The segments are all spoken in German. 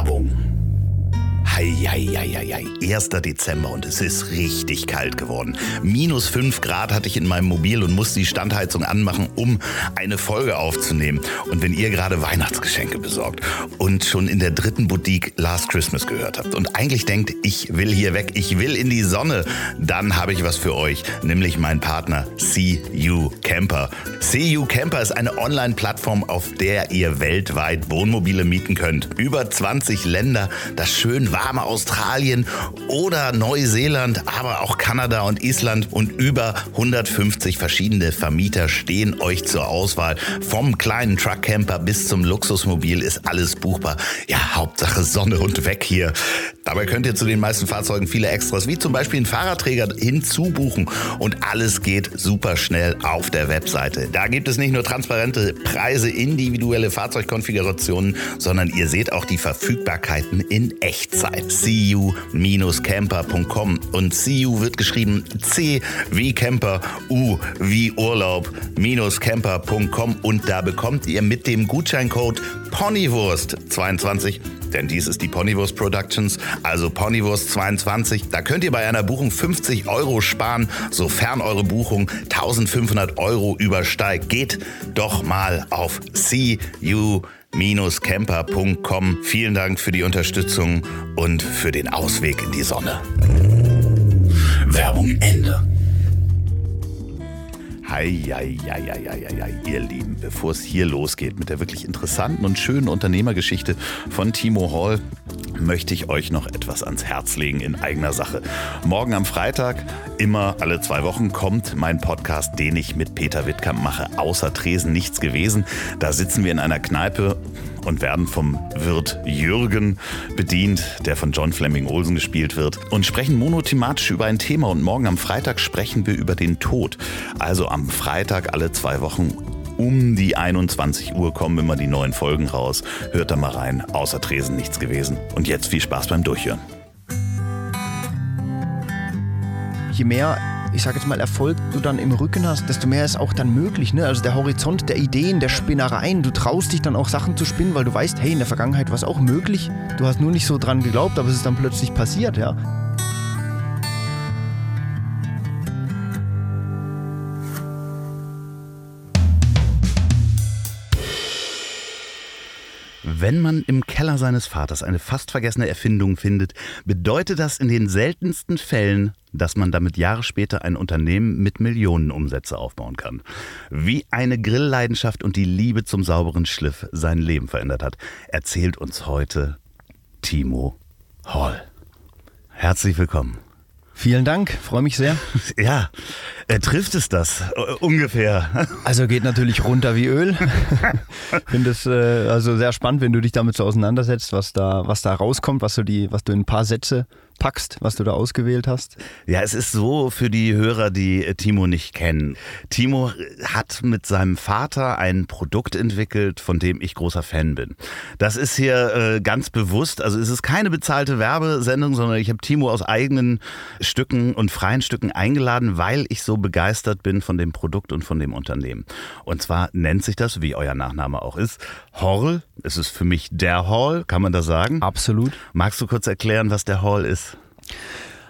Werbung. Heieieiei, 1. Dezember und es ist richtig kalt geworden. Minus 5 Grad hatte ich in meinem Mobil und musste die Standheizung anmachen, um eine Folge aufzunehmen. Und wenn ihr gerade Weihnachtsgeschenke besorgt und schon in der dritten Boutique Last Christmas gehört habt und eigentlich denkt, ich will hier weg, ich will in die Sonne, dann habe ich was für euch, nämlich mein Partner CU Camper. CU Camper ist eine Online-Plattform, auf der ihr weltweit Wohnmobile mieten könnt. Über 20 Länder, das schön warme Australien oder Neuseeland, aber auch Kanada und Island und über 150 verschiedene Vermieter stehen euch zur Auswahl. Vom kleinen Truckcamper bis zum Luxusmobil ist alles buchbar. Ja, Hauptsache Sonne und weg hier. Dabei könnt ihr zu den meisten Fahrzeugen viele Extras, wie zum Beispiel einen Fahrradträger, hinzubuchen. Und alles geht super schnell auf der Webseite. Da gibt es nicht nur transparente Preise, individuelle Fahrzeugkonfigurationen, sondern ihr seht auch die Verfügbarkeiten in Echtzeit. cu-camper.com und CU wird geschrieben C wie Camper, U wie Urlaub, camper.com und da bekommt ihr mit dem Gutscheincode Ponywurst 22 denn dies ist die Ponywurst Productions, also Ponywurst 22. Da könnt ihr bei einer Buchung 50 Euro sparen, sofern eure Buchung 1500 Euro übersteigt. Geht doch mal auf cu camper.com. Vielen Dank für die Unterstützung und für den Ausweg in die Sonne. Werbung Ende. Heieieiei, ihr Lieben, bevor es hier losgeht mit der wirklich interessanten und schönen Unternehmergeschichte von Timo Hall, möchte ich euch noch etwas ans Herz legen in eigener Sache. Morgen am Freitag, immer alle zwei Wochen, kommt mein Podcast, den ich mit Peter Wittkamp mache, außer Tresen nichts gewesen. Da sitzen wir in einer Kneipe und werden vom Wirt Jürgen bedient, der von John Fleming Olsen gespielt wird, und sprechen monothematisch über ein Thema. Und morgen am Freitag sprechen wir über den Tod. Also am Freitag alle zwei Wochen um die 21 Uhr kommen immer die neuen Folgen raus. Hört da mal rein. Außer Tresen nichts gewesen. Und jetzt viel Spaß beim Durchhören. Je mehr ich sage jetzt mal, Erfolg du dann im Rücken hast, desto mehr ist auch dann möglich. Ne? Also der Horizont der Ideen, der Spinnereien. Du traust dich dann auch Sachen zu spinnen, weil du weißt, hey, in der Vergangenheit war es auch möglich. Du hast nur nicht so dran geglaubt, aber es ist dann plötzlich passiert, ja. Wenn man im Keller seines Vaters eine fast vergessene Erfindung findet, bedeutet das in den seltensten Fällen, dass man damit Jahre später ein Unternehmen mit Millionen Umsätze aufbauen kann. Wie eine Grillleidenschaft und die Liebe zum sauberen Schliff sein Leben verändert hat, erzählt uns heute Timo Hall. Herzlich willkommen. Vielen Dank, freue mich sehr. Ja, äh, trifft es das äh, ungefähr? Also geht natürlich runter wie Öl. Finde es äh, also sehr spannend, wenn du dich damit so auseinandersetzt, was da, was da rauskommt, was du die, was du in ein paar Sätze packst, was du da ausgewählt hast? Ja, es ist so für die Hörer, die äh, Timo nicht kennen. Timo hat mit seinem Vater ein Produkt entwickelt, von dem ich großer Fan bin. Das ist hier äh, ganz bewusst, also es ist keine bezahlte Werbesendung, sondern ich habe Timo aus eigenen Stücken und freien Stücken eingeladen, weil ich so begeistert bin von dem Produkt und von dem Unternehmen. Und zwar nennt sich das, wie euer Nachname auch ist, Hall. Es ist für mich der Hall, kann man das sagen? Absolut. Magst du kurz erklären, was der Hall ist?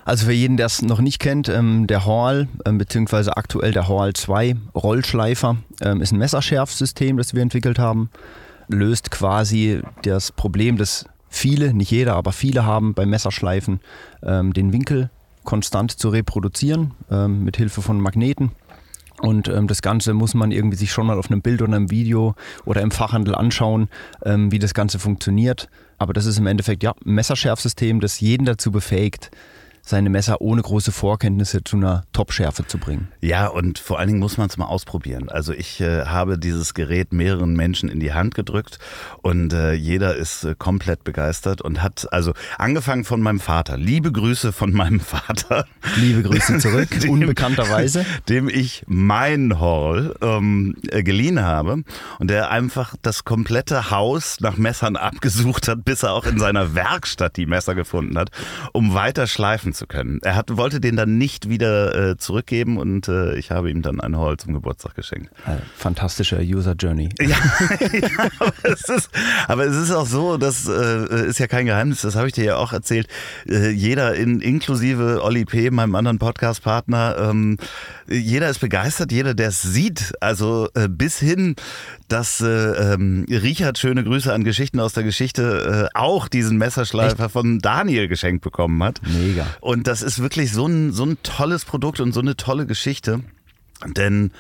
Also für jeden, der es noch nicht kennt, ähm, der Hall, ähm, beziehungsweise aktuell der Hall 2 Rollschleifer, ähm, ist ein Messerschärfsystem, das wir entwickelt haben. Löst quasi das Problem, das viele, nicht jeder, aber viele haben beim Messerschleifen, ähm, den Winkel konstant zu reproduzieren, ähm, mit Hilfe von Magneten. Und ähm, das Ganze muss man irgendwie sich schon mal auf einem Bild oder einem Video oder im Fachhandel anschauen, ähm, wie das Ganze funktioniert. Aber das ist im Endeffekt ja ein Messerschärfsystem, das jeden dazu befähigt, seine Messer ohne große Vorkenntnisse zu einer Top-Schärfe zu bringen. Ja, und vor allen Dingen muss man es mal ausprobieren. Also ich äh, habe dieses Gerät mehreren Menschen in die Hand gedrückt und äh, jeder ist äh, komplett begeistert und hat also angefangen von meinem Vater. Liebe Grüße von meinem Vater. Liebe Grüße zurück, dem, unbekannterweise. Dem ich mein Hall ähm, äh, geliehen habe und der einfach das komplette Haus nach Messern abgesucht hat, bis er auch in seiner Werkstatt die Messer gefunden hat, um weiter schleifen sprechen zu können. Er hat, wollte den dann nicht wieder äh, zurückgeben und äh, ich habe ihm dann ein Hall zum Geburtstag geschenkt. Äh, fantastische User Journey. Ja, ja aber, es ist, aber, es ist, auch so, das äh, ist ja kein Geheimnis, das habe ich dir ja auch erzählt. Äh, jeder, in, inklusive Olli P., meinem anderen Podcast-Partner, ähm, jeder ist begeistert, jeder, der es sieht. Also äh, bis hin, dass äh, ähm, Richard, schöne Grüße an Geschichten aus der Geschichte, auch diesen Messerschleifer Echt? von Daniel geschenkt bekommen hat. Mega. Und das ist wirklich so ein, so ein tolles Produkt und so eine tolle Geschichte. Denn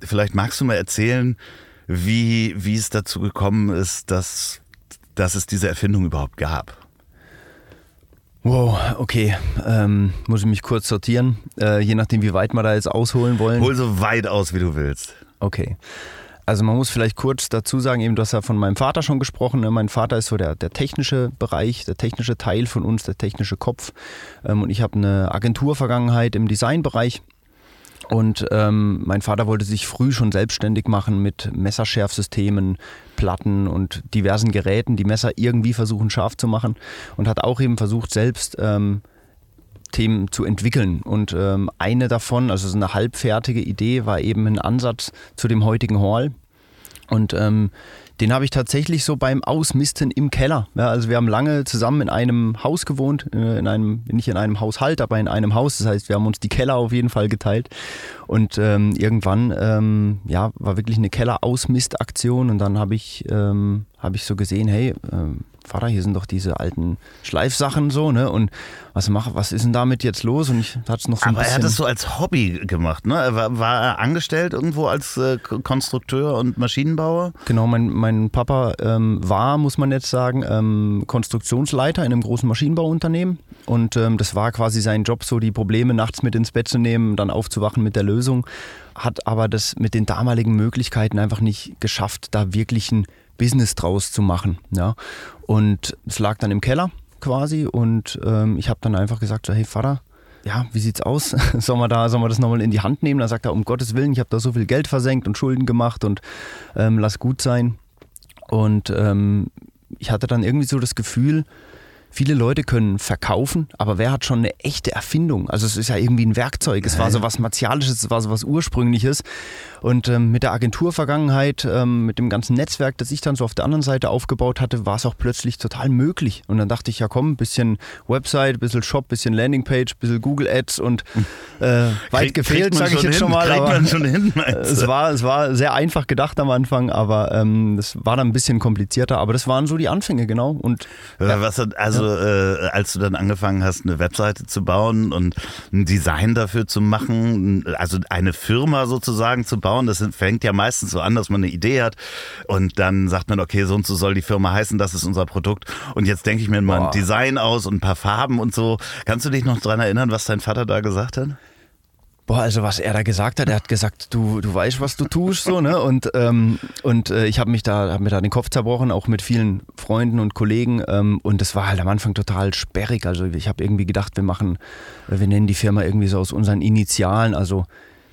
vielleicht magst du mal erzählen, wie, wie es dazu gekommen ist, dass, dass es diese Erfindung überhaupt gab. Wow, okay. Ähm, muss ich mich kurz sortieren, äh, je nachdem, wie weit wir da jetzt ausholen wollen. Hol so weit aus, wie du willst. Okay. Also man muss vielleicht kurz dazu sagen, eben du hast ja von meinem Vater schon gesprochen. Ne? Mein Vater ist so der, der technische Bereich, der technische Teil von uns, der technische Kopf. Ähm, und ich habe eine Agenturvergangenheit im Designbereich. Und ähm, mein Vater wollte sich früh schon selbstständig machen mit Messerschärfsystemen, Platten und diversen Geräten, die Messer irgendwie versuchen scharf zu machen. Und hat auch eben versucht, selbst ähm, Themen zu entwickeln. Und ähm, eine davon, also so eine halbfertige Idee, war eben ein Ansatz zu dem heutigen Hall. Und ähm, den habe ich tatsächlich so beim Ausmisten im Keller. Ja, also wir haben lange zusammen in einem Haus gewohnt, äh, in einem, nicht in einem Haushalt, aber in einem Haus. Das heißt, wir haben uns die Keller auf jeden Fall geteilt. Und ähm, irgendwann ähm, ja, war wirklich eine Kellerausmistaktion und dann habe ich, ähm, hab ich so gesehen, hey, ähm, Vater, hier sind doch diese alten Schleifsachen so, ne? Und was mach, was ist denn damit jetzt los? Und ich hatte es noch so ein Aber bisschen. er hat das so als Hobby gemacht, ne? War, war er angestellt irgendwo als äh, Konstrukteur und Maschinenbauer? Genau, mein, mein Papa ähm, war, muss man jetzt sagen, ähm, Konstruktionsleiter in einem großen Maschinenbauunternehmen. Und ähm, das war quasi sein Job, so die Probleme nachts mit ins Bett zu nehmen, dann aufzuwachen mit der Lösung. Hat aber das mit den damaligen Möglichkeiten einfach nicht geschafft, da wirklich ein Business draus zu machen. Ja. Und es lag dann im Keller quasi und ähm, ich habe dann einfach gesagt, so, hey Vater, ja, wie sieht's aus? sollen, wir da, sollen wir das nochmal in die Hand nehmen? Da sagt er, um Gottes Willen, ich habe da so viel Geld versenkt und Schulden gemacht und ähm, lass gut sein. Und ähm, ich hatte dann irgendwie so das Gefühl, Viele Leute können verkaufen, aber wer hat schon eine echte Erfindung? Also es ist ja irgendwie ein Werkzeug. Es war so was Martialisches, es war so was Ursprüngliches. Und ähm, mit der Agenturvergangenheit, ähm, mit dem ganzen Netzwerk, das ich dann so auf der anderen Seite aufgebaut hatte, war es auch plötzlich total möglich. Und dann dachte ich, ja komm, ein bisschen Website, ein bisschen Shop, ein bisschen Landingpage, ein bisschen Google Ads und äh, weit Krieg, gefehlt, sage ich jetzt hin, schon mal. Aber, man schon hin, es, war, es war sehr einfach gedacht am Anfang, aber ähm, war dann ein bisschen komplizierter. Aber das waren so die Anfänge, genau. Und, ja. Was, also also äh, als du dann angefangen hast, eine Webseite zu bauen und ein Design dafür zu machen, also eine Firma sozusagen zu bauen, das fängt ja meistens so an, dass man eine Idee hat und dann sagt man, okay, so und so soll die Firma heißen, das ist unser Produkt und jetzt denke ich mir mal ein Design aus und ein paar Farben und so. Kannst du dich noch daran erinnern, was dein Vater da gesagt hat? Boah, also was er da gesagt hat, er hat gesagt, du, du weißt, was du tust, so, ne? Und, ähm, und äh, ich habe mich da, hab mir da den Kopf zerbrochen, auch mit vielen Freunden und Kollegen. Ähm, und das war halt am Anfang total sperrig. Also ich habe irgendwie gedacht, wir machen, wir nennen die Firma irgendwie so aus unseren Initialen, also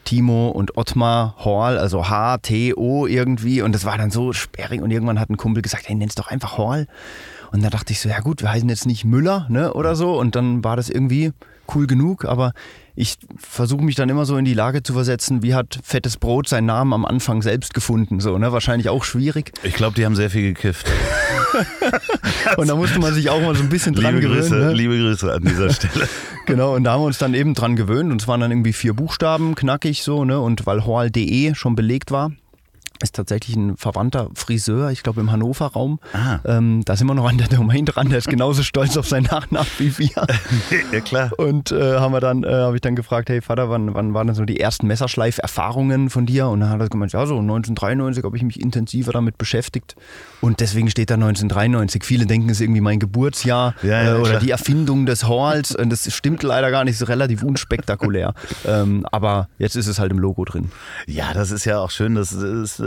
Timo und Ottmar Hall, also H-T-O irgendwie. Und das war dann so sperrig. Und irgendwann hat ein Kumpel gesagt, hey, nenn's doch einfach Hall. Und da dachte ich so, ja gut, wir heißen jetzt nicht Müller, ne? Oder so. Und dann war das irgendwie cool genug, aber ich versuche mich dann immer so in die Lage zu versetzen, wie hat Fettes Brot seinen Namen am Anfang selbst gefunden? So, ne? Wahrscheinlich auch schwierig. Ich glaube, die haben sehr viel gekifft. und da musste man sich auch mal so ein bisschen dran liebe gewöhnen. Grüße, ne? Liebe Grüße an dieser Stelle. genau, und da haben wir uns dann eben dran gewöhnt und es waren dann irgendwie vier Buchstaben, knackig so, ne? Und weil Hall.de schon belegt war, ist tatsächlich ein verwandter Friseur, ich glaube im Hannover-Raum. Ah. Ähm, da sind wir noch an der Domain dran, der ist genauso stolz auf seinen Nachnamen wie wir. ja, klar. Und äh, haben wir dann, äh, habe ich dann gefragt, hey Vater, wann, wann waren denn so die ersten Messerschleif-Erfahrungen von dir? Und dann hat er gemeint, ja, so 1993 habe ich mich intensiver damit beschäftigt. Und deswegen steht da 1993. Viele denken, es ist irgendwie mein Geburtsjahr ja, ja, äh, oder klar. die Erfindung des Halls. Und das stimmt leider gar nicht, ist relativ unspektakulär. ähm, aber jetzt ist es halt im Logo drin. Ja, das ist ja auch schön, das ist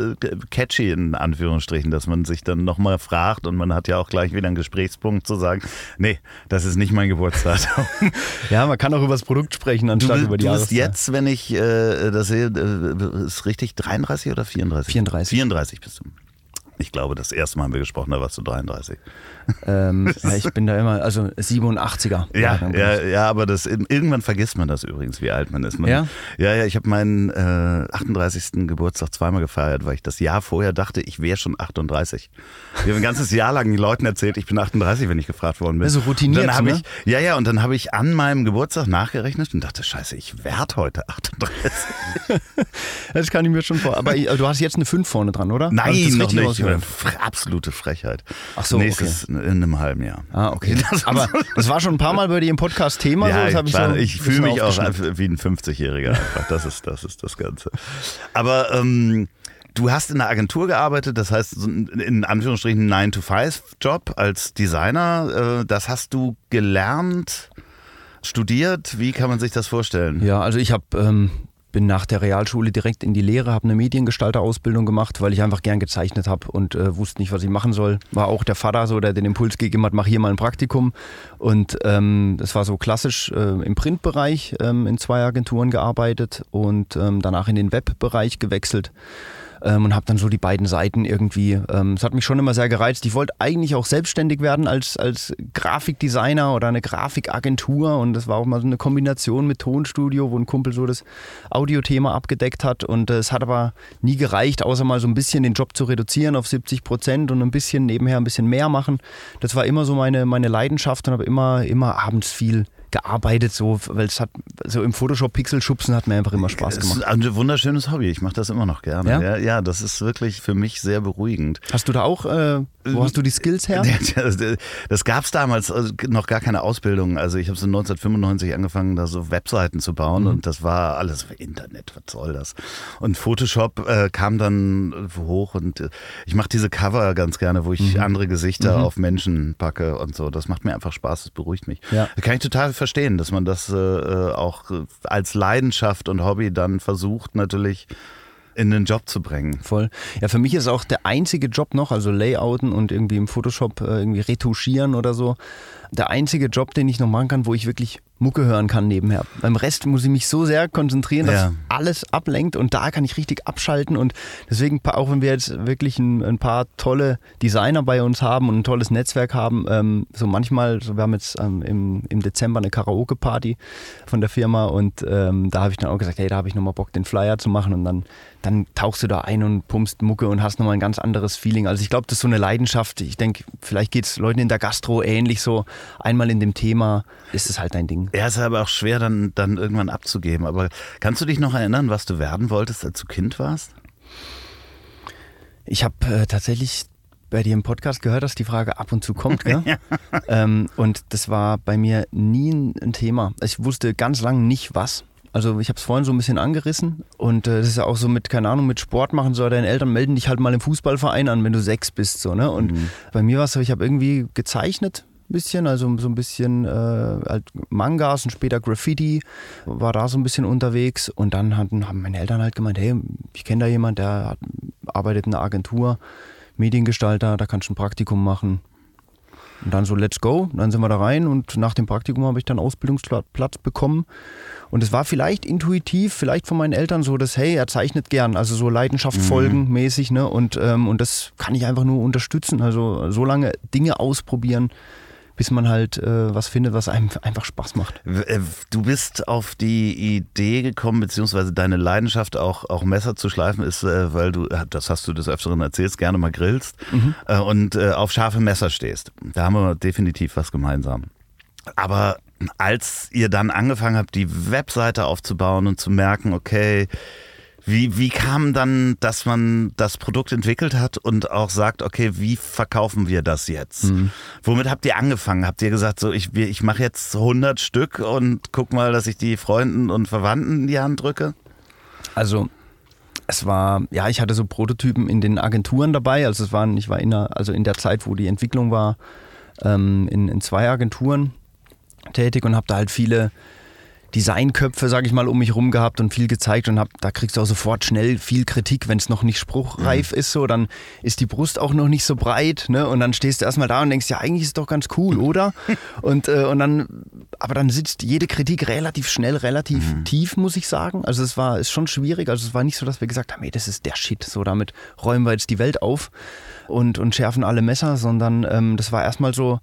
catchy in Anführungsstrichen, dass man sich dann nochmal fragt und man hat ja auch gleich wieder einen Gesprächspunkt zu sagen, nee, das ist nicht mein Geburtsdatum. ja, man kann auch über das Produkt sprechen, anstatt du, über die Du bist jetzt, wenn ich äh, das sehe, äh, ist richtig 33 oder 34? 34. 34 bist du. Ich glaube, das erste Mal haben wir gesprochen, da warst du 33. Ähm, ja, ich bin da immer, also 87er. Ja, ja, ja, aber das, irgendwann vergisst man das übrigens, wie alt man ist. Man, Ja? Ja, ja, ich habe meinen äh, 38. Geburtstag zweimal gefeiert, weil ich das Jahr vorher dachte, ich wäre schon 38. Ich habe ein ganzes Jahr lang den Leuten erzählt, ich bin 38, wenn ich gefragt worden bin. Ja, so routiniert, Und dann habe ne? ich, ja, ja, und dann habe ich an meinem Geburtstag nachgerechnet und dachte, scheiße, ich werde heute 38. Das kann ich mir schon vor. Aber du hast jetzt eine 5 vorne dran, oder? Nein, das noch nicht. Absolute Frechheit. Ach so, Nächstes in einem halben Jahr. Ah, okay. Aber das war schon ein paar Mal bei dir im Podcast Thema. so, Ja, das hab ich, so ich fühle mich auch wie ein 50-Jähriger einfach. Das ist, das ist das Ganze. Aber ähm, du hast in einer Agentur gearbeitet, das heißt so in Anführungsstrichen 9-to-5-Job als Designer. Äh, das hast du gelernt, studiert. Wie kann man sich das vorstellen? Ja, also ich habe ähm, bin nach der Realschule direkt in die Lehre, habe eine Mediengestalterausbildung gemacht, weil ich einfach gern gezeichnet habe und äh, wusste nicht, was ich machen soll. War auch der Vater so, der den Impuls gegeben hat, mach hier mal ein Praktikum. Und ähm, das war so klassisch äh, im Printbereich ähm, in zwei Agenturen gearbeitet und ähm, danach in den Webbereich gewechselt. Ähm, und habe dann so die beiden Seiten irgendwie, ähm, es hat mich schon immer sehr gereizt. Ich wollte eigentlich auch selbstständig werden als, als Grafikdesigner oder eine Grafikagentur und das war auch mal so eine Kombination mit Tonstudio, wo ein Kumpel so das Audiothema abgedeckt hat und äh, es hat aber nie gereicht, außer mal so ein bisschen den Job zu reduzieren auf 70 Prozent und ein bisschen nebenher ein bisschen mehr machen. Das war immer so meine, meine Leidenschaft und habe immer, immer abends viel gearbeitet, so, weil es hat so im Photoshop Pixel schubsen hat mir einfach immer Spaß gemacht. ist ein wunderschönes Hobby. Ich mache das immer noch gerne. Ja? Ja? ja, das ist wirklich für mich sehr beruhigend. Hast du da auch, äh, wo hast du die Skills her? Das, das gab es damals also noch gar keine Ausbildung. Also ich habe so 1995 angefangen, da so Webseiten zu bauen Mhm. und das war alles Internet, was soll das? Und Photoshop äh, kam dann hoch und äh, ich mache diese Cover ganz gerne, wo ich Mhm. andere Gesichter auf Menschen packe und so. Das macht mir einfach Spaß, das beruhigt mich. Ja. Das kann ich total verstehen, dass man das äh, äh, auch äh, als Leidenschaft und Hobby dann versucht natürlich in den Job zu bringen. Voll. Ja, für mich ist auch der einzige Job noch, also Layouten und irgendwie im Photoshop äh, irgendwie retuschieren oder so, der einzige Job, den ich noch machen kann, wo ich wirklich Mucke hören kann nebenher. Beim Rest muss ich mich so sehr konzentrieren, dass Ja. alles ablenkt und da kann ich richtig abschalten und deswegen, auch wenn wir jetzt wirklich ein, ein paar tolle Designer bei uns haben und ein tolles Netzwerk haben, ähm, so manchmal, so wir haben jetzt ähm, im, im Dezember eine Karaoke-Party von der Firma und ähm, da habe ich dann auch gesagt, hey, da habe ich nochmal Bock, den Flyer zu machen und dann, dann tauchst du da ein und pumpst Mucke und hast nochmal ein ganz anderes Feeling. Also ich glaube, das ist so eine Leidenschaft. Ich denke, vielleicht geht es Leuten in der Gastro ähnlich so. Einmal in dem Thema ist es halt dein Ding. Ja, ist aber auch schwer dann, dann irgendwann abzugeben. Aber kannst du dich noch erinnern, was du werden wolltest, als du Kind warst? Ich habe äh, tatsächlich bei dir im Podcast gehört, dass die Frage ab und zu kommt. Gell? ähm, und das war bei mir nie ein, Thema. Ich wusste ganz lange nicht was. Also ich habe es vorhin so ein bisschen angerissen und äh, das ist ja auch so mit, keine Ahnung, mit Sport machen so, deine Eltern melden dich halt mal im Fußballverein an, wenn du sechs bist. So, ne? Und bei mir war es so, ich habe irgendwie gezeichnet ein bisschen, also so ein bisschen äh, halt Mangas und später Graffiti, war da so ein bisschen unterwegs und dann hatten, haben meine Eltern halt gemeint, hey, ich kenne da jemand, der hat, arbeitet in einer Agentur, Mediengestalter, da kannst du ein Praktikum machen. Und dann so, let's go. Dann sind wir da rein und nach dem Praktikum habe ich dann Ausbildungsplatz bekommen. Und es war vielleicht intuitiv, vielleicht von meinen Eltern so, dass, hey, er zeichnet gern, also so Leidenschaft folgen mäßig, ne? Und, ähm, und das kann ich einfach nur unterstützen. Also so lange Dinge ausprobieren, bis man halt äh, was findet, was einem einfach Spaß macht. Äh, Du bist auf die Idee gekommen, beziehungsweise deine Leidenschaft auch, auch Messer zu schleifen ist, äh, weil du, das hast du des Öfteren erzählt, gerne mal grillst äh, und äh, auf scharfe Messer stehst. Da haben wir definitiv was gemeinsam. Aber als ihr dann angefangen habt, die Webseite aufzubauen und zu merken, okay, wie, wie kam dann, dass man das Produkt entwickelt hat und auch sagt, okay, wie verkaufen wir das jetzt? Womit habt ihr angefangen? Habt ihr gesagt, so ich, ich mache jetzt 100 Stück und guck mal, dass ich die Freunden und Verwandten in die Hand drücke? Also es war, ja, ich hatte so Prototypen in den Agenturen dabei. Also es waren, ich war in der, also in der Zeit, wo die Entwicklung war, ähm, in, in zwei Agenturen tätig und habe da halt viele Designköpfe, sage ich mal, um mich rum gehabt und viel gezeigt und hab, da kriegst du auch sofort schnell viel Kritik, wenn es noch nicht spruchreif ist, so, dann ist die Brust auch noch nicht so breit, ne? Und dann stehst du erstmal da und denkst, ja, eigentlich ist es doch ganz cool, oder? und, äh, und dann, aber dann sitzt jede Kritik relativ schnell, relativ tief, muss ich sagen. Also es war ist schon schwierig. Also es war nicht so, dass wir gesagt haben, hey, das ist der Shit, so damit räumen wir jetzt die Welt auf. und, und schärfen alle Messer, sondern ähm, das war erstmal so,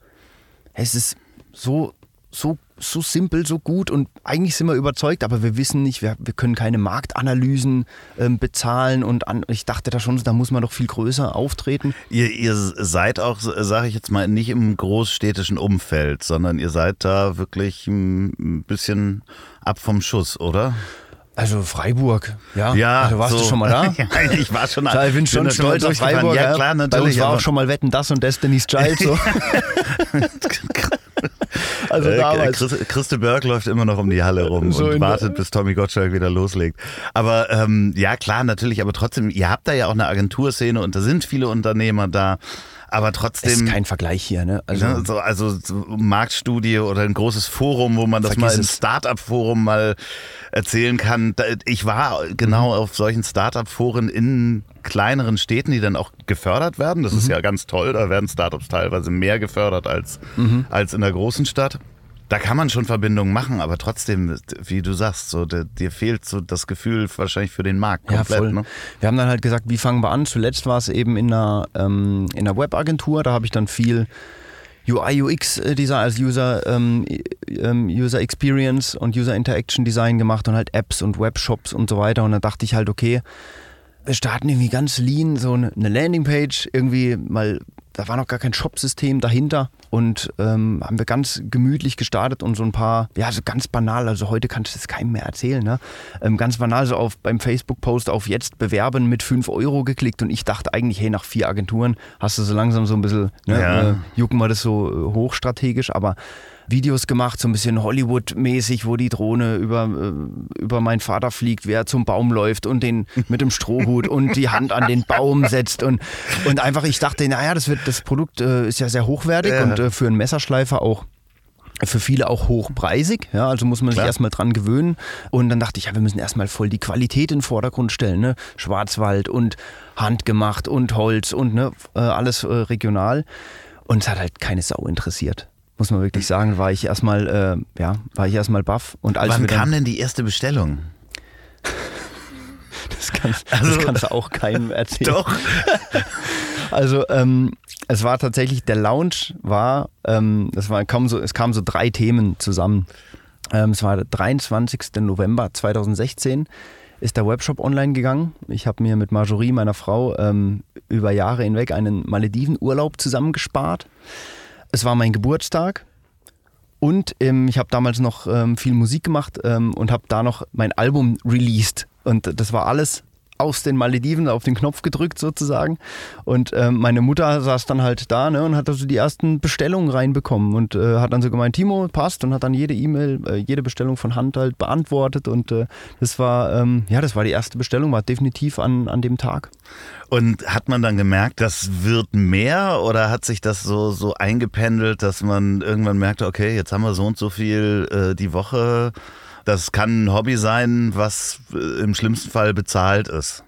es ist so, so, so simpel, so gut und eigentlich sind wir überzeugt, aber wir wissen nicht, wir, wir können keine Marktanalysen ähm, bezahlen und an, ich dachte da schon, da muss man doch viel größer auftreten. Ihr, ihr seid auch, sage ich jetzt mal, nicht im großstädtischen Umfeld, sondern ihr seid da wirklich ein bisschen ab vom Schuss, oder? Also Freiburg, ja. Ja, also warst so. du schon mal da? ja, ich war schon Ja, ich bin schon da stolz auf. Freiburg. Ja, klar, Bei uns natürlich. war auch schon mal Wetten, das und Destiny's Child. So. also Äh, damals. Chris, Christe Berg läuft immer noch um die Halle rum So und wartet, bis Tommy Gottschalk wieder loslegt. Aber ähm, ja, klar, natürlich, aber trotzdem, ihr habt da ja auch eine Agenturszene und da sind viele Unternehmer da. Aber Das trotzdem, ist kein Vergleich hier, ne? Also, ne, so, also so Marktstudie oder ein großes Forum, wo man das mal im es. Startup-Forum mal erzählen kann. Ich war genau Mhm. auf solchen Startup-Foren in kleineren Städten, die dann auch gefördert werden. Das Mhm. ist ja ganz toll. Da werden Startups teilweise mehr gefördert als, Mhm. als in der großen Stadt. Da kann man schon Verbindungen machen, aber trotzdem, wie du sagst, so, dir fehlt so das Gefühl wahrscheinlich für den Markt komplett. ja. Ne? Wir haben dann halt gesagt, wie fangen wir an? Zuletzt war es eben in einer, ähm, in einer Webagentur, da habe ich dann viel UI, UX äh, Design, also User, ähm, ähm, User Experience und User Interaction Design gemacht und halt Apps und Webshops und so weiter. Und dann dachte ich halt, okay, wir starten irgendwie ganz lean, so eine Landingpage, irgendwie mal, da war noch gar kein Shop-System dahinter und ähm, haben wir ganz gemütlich gestartet und so ein paar, ja, so ganz banal, also heute kann ich das keinem mehr erzählen, ne? Ähm, ganz banal so auf beim Facebook-Post auf jetzt bewerben mit 5 Euro geklickt und ich dachte eigentlich, hey, nach vier Agenturen hast du so langsam so ein bisschen, ne, Ja. äh, jucken wir das so äh, hochstrategisch, aber Videos gemacht, so ein bisschen Hollywood-mäßig, wo die Drohne über, äh, über meinen Vater fliegt, wer zum Baum läuft und den mit dem Strohhut und die Hand an den Baum setzt und, und einfach, ich dachte, naja, das wird, das Produkt äh, ist ja sehr hochwertig Ja. und äh, für einen Messerschleifer auch für viele auch hochpreisig, ja, also muss man sich Klar. erstmal dran gewöhnen. Und dann dachte ich, ja, wir müssen erstmal voll die Qualität in den Vordergrund stellen, ne? Schwarzwald und handgemacht und Holz und ne, äh, alles äh, regional. Und es hat halt keine Sau interessiert. Muss man wirklich sagen, war ich erstmal, äh, ja, war ich erstmal baff. Und als Wann kam denn die erste Bestellung? das, kannst, Also- das kannst du auch keinem erzählen. Doch. Also ähm, es war tatsächlich, der Lounge war, ähm, das war, kam so, es kamen so drei Themen zusammen. Ähm, es war der 23. November 2016 ist der Webshop online gegangen. Ich habe mir mit Marjorie, meiner Frau, ähm, über Jahre hinweg einen Maledivenurlaub zusammengespart. Es war mein Geburtstag und ähm, ich habe damals noch ähm, viel Musik gemacht ähm, und habe da noch mein Album released. Und das war alles aus den Malediven auf den Knopf gedrückt sozusagen. Und ähm, meine Mutter saß dann halt da ne, und hat also die ersten Bestellungen reinbekommen und äh, hat dann so gemeint, Timo, passt und hat dann jede E-Mail, äh, jede Bestellung von Hand halt beantwortet. Und äh, das war, ähm, ja, das war die erste Bestellung, war definitiv an, an dem Tag. Und hat man dann gemerkt, das wird mehr oder hat sich das so, so eingependelt, dass man irgendwann merkte, okay, jetzt haben wir so und so viel äh, die Woche. Das kann ein Hobby sein, was äh, im schlimmsten Fall bezahlt ist.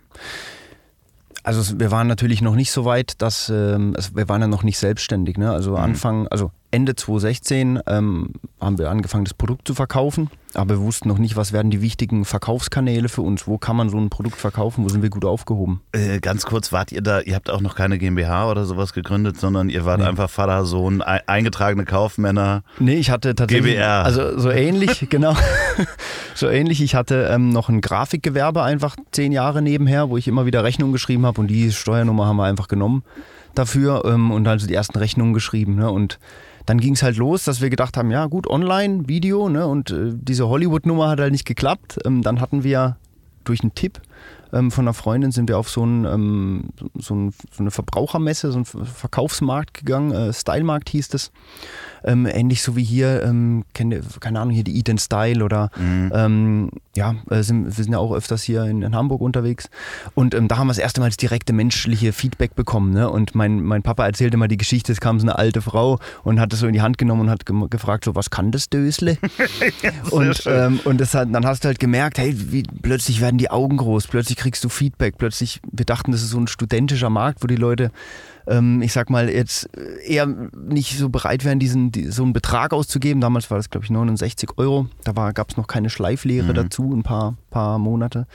Also wir waren natürlich noch nicht so weit, dass ähm, wir waren ja noch nicht selbstständig. Ne? Also Anfang, also Ende 2016 ähm, haben wir angefangen, das Produkt zu verkaufen, aber wir wussten noch nicht, was werden die wichtigen Verkaufskanäle für uns. Wo kann man so ein Produkt verkaufen? Wo sind wir gut aufgehoben? Äh, ganz kurz, wart ihr da, ihr habt auch noch keine GmbH oder sowas gegründet, sondern ihr wart Nee. einfach Vater, Sohn, ei- eingetragene Kaufmänner. Nee, ich hatte tatsächlich. GBR. Also so ähnlich, genau. so ähnlich. Ich hatte ähm, noch ein Grafikgewerbe einfach zehn Jahre nebenher, wo ich immer wieder Rechnungen geschrieben habe und die Steuernummer haben wir einfach genommen dafür ähm, und also die ersten Rechnungen geschrieben. Ne? Und dann ging es halt los, dass wir gedacht haben, ja gut, online, Video, ne? Und äh, diese Hollywood-Nummer hat halt nicht geklappt. Ähm, dann hatten wir durch einen Tipp ähm, von einer Freundin sind wir auf so, ein, ähm, so, ein, so eine Verbrauchermesse, so einen Ver- Verkaufsmarkt gegangen, äh, Stylemarkt hieß es. Ähm, ähnlich so wie hier, ähm, ihr, keine Ahnung, hier die Eat and Style oder ähm, ja, äh, sind, wir sind ja auch öfters hier in, in Hamburg unterwegs. Und ähm, da haben wir das erste Mal das direkte menschliche Feedback bekommen. Ne? Und mein, mein Papa erzählte mal die Geschichte, es kam so eine alte Frau und hat das so in die Hand genommen und hat gem- gefragt, so, was kann das Dösle? und ähm, und das hat, dann hast du halt gemerkt, hey, wie, plötzlich werden die Augen groß, plötzlich kriegst du Feedback, plötzlich, wir dachten, das ist so ein studentischer Markt, wo die Leute, ähm, ich sag mal, jetzt eher nicht so bereit wären, diesen, die, so einen Betrag auszugeben. Damals war das, glaube ich, 69 Euro. Da gab es noch keine Schleiflehre dazu, ein paar, paar Monate.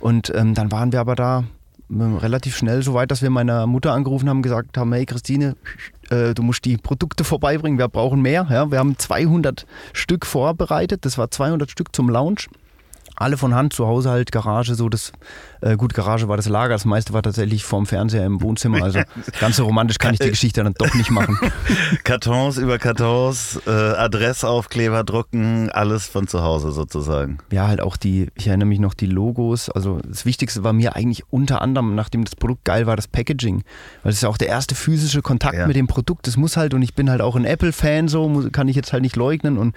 Und ähm, dann waren wir aber da relativ schnell so weit, dass wir meiner Mutter angerufen haben, gesagt haben, hey Christine, äh, du musst die Produkte vorbeibringen, wir brauchen mehr. Ja, wir haben 200 Stück vorbereitet, das war 200 Stück zum Launch alle von Hand, zu Hause halt, Garage, so das, äh, gut, Garage war das Lager, das meiste war tatsächlich vorm Fernseher im Wohnzimmer, also ganz so romantisch kann ich die Geschichte dann doch nicht machen. Kartons über Kartons, äh, Adressaufkleber drucken, alles von zu Hause sozusagen. Ja, halt auch die, ich erinnere mich noch, die Logos, also das Wichtigste war mir eigentlich unter anderem, nachdem das Produkt geil war, das Packaging, weil das ist ja auch der erste physische Kontakt ja. mit dem Produkt, das muss halt, und ich bin halt auch ein Apple-Fan, so kann ich jetzt halt nicht leugnen und,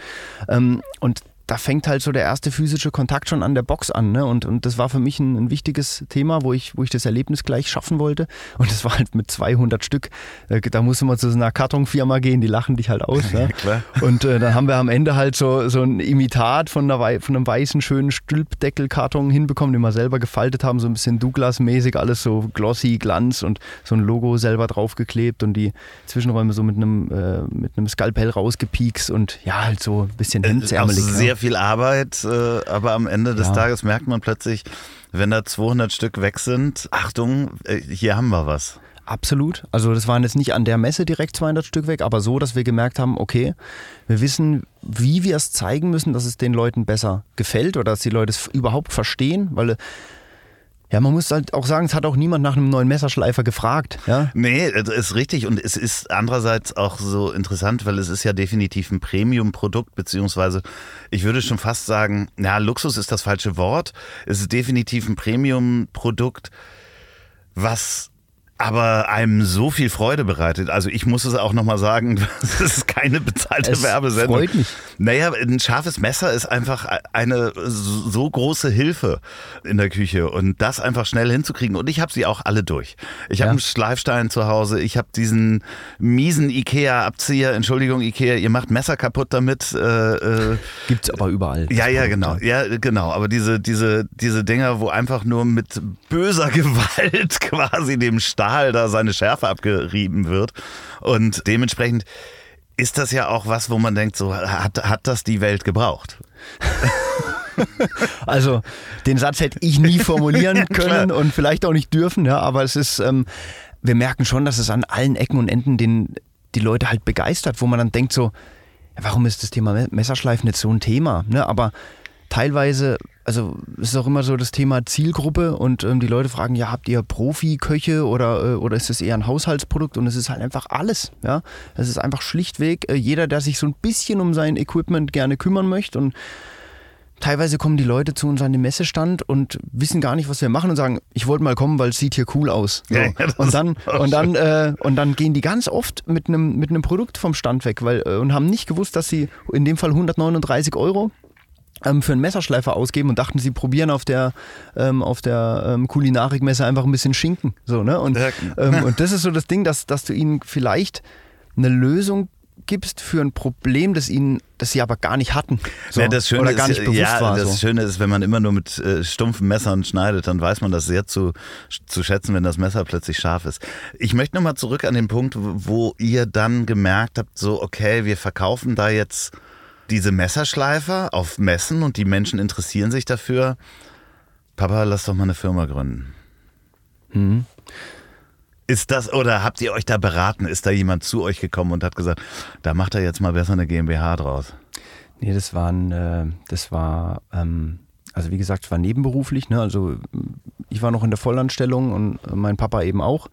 ähm, und da fängt halt so der erste physische Kontakt schon an der Box an. Ne? Und, und das war für mich ein, ein, wichtiges Thema, wo ich, wo ich das Erlebnis gleich schaffen wollte. Und das war halt mit 200 Stück. Äh, da musste man zu so einer Kartonfirma gehen, die lachen dich halt aus. Ne? Ja, und äh, dann haben wir am Ende halt so, so ein Imitat von, einer, von einem weißen, schönen Stülpdeckelkarton hinbekommen, den wir selber gefaltet haben, so ein bisschen Douglas-mäßig, alles so glossy, Glanz und so ein Logo selber draufgeklebt und die Zwischenräume so mit einem, äh, mit einem Skalpell rausgepiekst und ja, halt so ein bisschen äh, hemdsärmelig. Sehr viel Arbeit, äh, aber am Ende des ja. Tages merkt man plötzlich, wenn da 200 Stück weg sind, Achtung, äh, hier haben wir was. Absolut. Also das waren jetzt nicht an der Messe direkt 200 Stück weg, aber so, dass wir gemerkt haben, okay, wir wissen, wie wir es zeigen müssen, dass es den Leuten besser gefällt oder dass die Leute es überhaupt verstehen, weil ja, man muss halt auch sagen, es hat auch niemand nach einem neuen Messerschleifer gefragt. Ja? Nee, das ist richtig. Und es ist andererseits auch so interessant, weil es ist ja definitiv ein Premium-Produkt, beziehungsweise ich würde schon fast sagen, ja, Luxus ist das falsche Wort. Es ist definitiv ein Premium-Produkt, was aber einem so viel Freude bereitet. Also ich muss es auch nochmal sagen, das ist keine bezahlte es Werbesendung. Freut mich. Naja, ein scharfes Messer ist einfach eine so große Hilfe in der Küche und das einfach schnell hinzukriegen. Und ich habe sie auch alle durch. Ich ja. habe einen Schleifstein zu Hause, ich habe diesen miesen Ikea-Abzieher, Entschuldigung Ikea, ihr macht Messer kaputt damit. Äh, äh, Gibt's aber überall. Ja, ja, genau. Ja, genau. Aber diese, diese, diese Dinger, wo einfach nur mit böser Gewalt quasi dem Stein Stahl da seine Schärfe abgerieben wird. Und dementsprechend ist das ja auch was, wo man denkt, so hat, hat das die Welt gebraucht? also den Satz hätte ich nie formulieren können und vielleicht auch nicht dürfen, ja, aber es ist, ähm, wir merken schon, dass es an allen Ecken und Enden den, die Leute halt begeistert, wo man dann denkt so, ja, warum ist das Thema Messerschleifen nicht so ein Thema? Ne? Aber teilweise, also es ist auch immer so das Thema Zielgruppe und ähm, die Leute fragen, ja, habt ihr Profi-Köche oder, äh, oder ist das eher ein Haushaltsprodukt? Und es ist halt einfach alles. Ja? Es ist einfach schlichtweg äh, jeder, der sich so ein bisschen um sein Equipment gerne kümmern möchte und Teilweise kommen die Leute zu uns an den Messestand und wissen gar nicht, was wir machen und sagen, ich wollte mal kommen, weil es sieht hier cool aus. So. Ja, und dann und dann äh, und dann gehen die ganz oft mit einem mit einem Produkt vom Stand weg, weil äh, und haben nicht gewusst, dass sie in dem Fall 139 Euro ähm, für einen Messerschleifer ausgeben und dachten, sie probieren auf der, ähm, auf der ähm, Kulinarikmesse einfach ein bisschen Schinken. So, ne? und, ähm, und das ist so das Ding, dass, dass du ihnen vielleicht eine Lösung gibst für ein Problem, das ihnen, das sie aber gar nicht hatten. So, ja, das Schöne oder gar nicht ist, bewusst ja, war. Das so. Schöne ist, wenn man immer nur mit äh, stumpfen Messern schneidet, dann weiß man das sehr zu, zu schätzen, wenn das Messer plötzlich scharf ist. Ich möchte nochmal zurück an den Punkt, wo ihr dann gemerkt habt, so, okay, wir verkaufen da jetzt diese Messerschleifer auf Messen und die Menschen interessieren sich dafür. Papa, lass doch mal eine Firma gründen. Mhm. Ist das, oder habt ihr euch da beraten? Ist da jemand zu euch gekommen und hat gesagt, da macht er jetzt mal besser eine GmbH draus? Nee, das war, ein, äh, das war ähm, also wie gesagt, es war nebenberuflich. Ne? Also ich war noch in der Vollanstellung und mein Papa eben auch.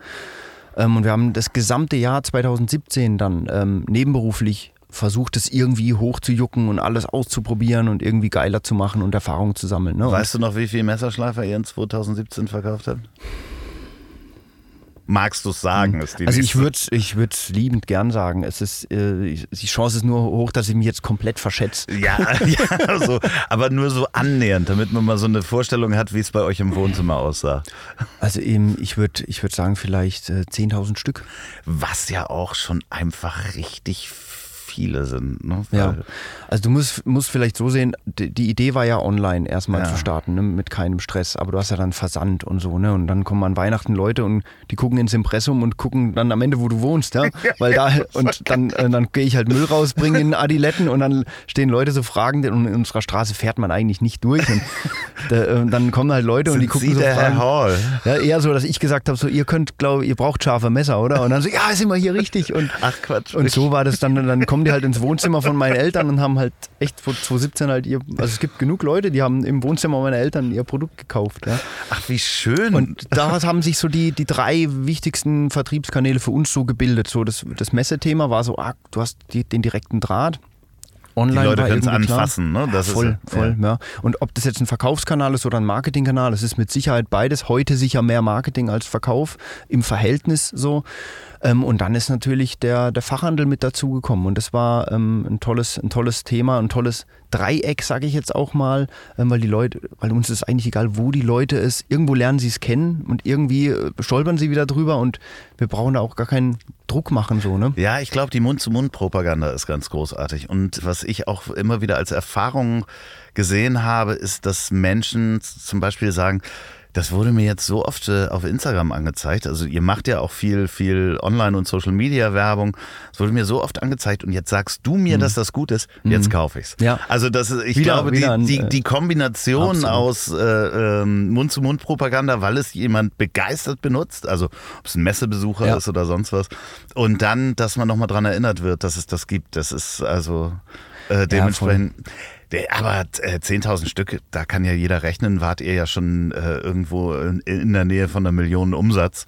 Ähm, und wir haben das gesamte Jahr 2017 dann ähm, nebenberuflich versucht es irgendwie hochzujucken und alles auszuprobieren und irgendwie geiler zu machen und Erfahrungen zu sammeln. Ne? Weißt du noch, wie viel Messerschleifer ihr in 2017 verkauft habt? Magst du es sagen? Die also ich würde es ich liebend gern sagen. Es ist, äh, die Chance ist nur hoch, dass ich mich jetzt komplett verschätze. Ja, ja so, aber nur so annähernd, damit man mal so eine Vorstellung hat, wie es bei euch im Wohnzimmer aussah. Also eben, ich würde ich würd sagen vielleicht äh, 10.000 Stück. Was ja auch schon einfach richtig viele sind. Ne? Ja. Also du musst, musst vielleicht so sehen, die, die Idee war ja online erstmal Ja. zu starten, ne, mit keinem Stress, aber du hast ja dann Versand und so, ne? Und dann kommen an Weihnachten Leute und die gucken ins Impressum und gucken dann am Ende, wo du wohnst, ja. Weil da und dann, äh, dann gehe ich halt Müll rausbringen in Adiletten und dann stehen Leute so fragend und in unserer Straße fährt man eigentlich nicht durch. Und da, äh, dann kommen halt Leute und die Sind gucken Sie so der Herr fragend. Hall? Ja, eher so, dass ich gesagt habe, so, ihr könnt, glaube ihr braucht scharfe Messer, oder? Und dann so, ja, sind wir hier richtig. Und, Ach Quatsch. und so war das dann, dann kommen die halt ins Wohnzimmer von meinen Eltern und haben halt echt vor 2017 halt ihr, also es gibt genug Leute, die haben im Wohnzimmer meiner Eltern ihr Produkt gekauft, ja. Ach, wie schön. Und da haben sich so die, die drei wichtigsten Vertriebskanäle für uns so gebildet. So das, das Messethema war so, ah, du hast die, den direkten Draht. Online die Leute können es anfassen, ne? Das voll, ist, voll, ja. Und ob das jetzt ein Verkaufskanal ist oder ein Marketingkanal, das ist mit Sicherheit beides. Heute sicher mehr Marketing als Verkauf im Verhältnis so. Ähm, und dann ist natürlich der, der Fachhandel mit dazugekommen. Und das war ähm, ein, tolles, ein tolles Thema, ein tolles Dreieck, sage ich jetzt auch mal, ähm, weil die Leute, weil uns ist eigentlich egal, wo die Leute es, irgendwo lernen sie es kennen und irgendwie äh, stolpern sie wieder drüber und wir brauchen da auch gar keinen Druck machen, so, ne? Ja, ich glaube, die Mund-zu-Mund-Propaganda ist ganz großartig. Und was ich auch immer wieder als Erfahrung gesehen habe, ist, dass Menschen zum Beispiel sagen, das wurde mir jetzt so oft äh, auf Instagram angezeigt. Also ihr macht ja auch viel, viel Online- und Social-Media-Werbung. Es wurde mir so oft angezeigt und jetzt sagst du mir, dass das gut ist. Jetzt kaufe ich's. Mhm. Ja. Also das ist, ich Wieder- glaube, wieder ein, die, die, äh, die Kombination absolut. aus äh, ähm, Mund-zu-Mund-Propaganda, weil es jemand begeistert benutzt, also ob es ein Messebesucher Ja. ist oder sonst was, und dann, dass man nochmal dran erinnert wird, dass es das gibt. Das ist also äh, dementsprechend. Der- aber äh, 10.000 Stück, da kann ja jeder rechnen, wart ihr ja schon äh, irgendwo in, in der Nähe von einer Million Umsatz.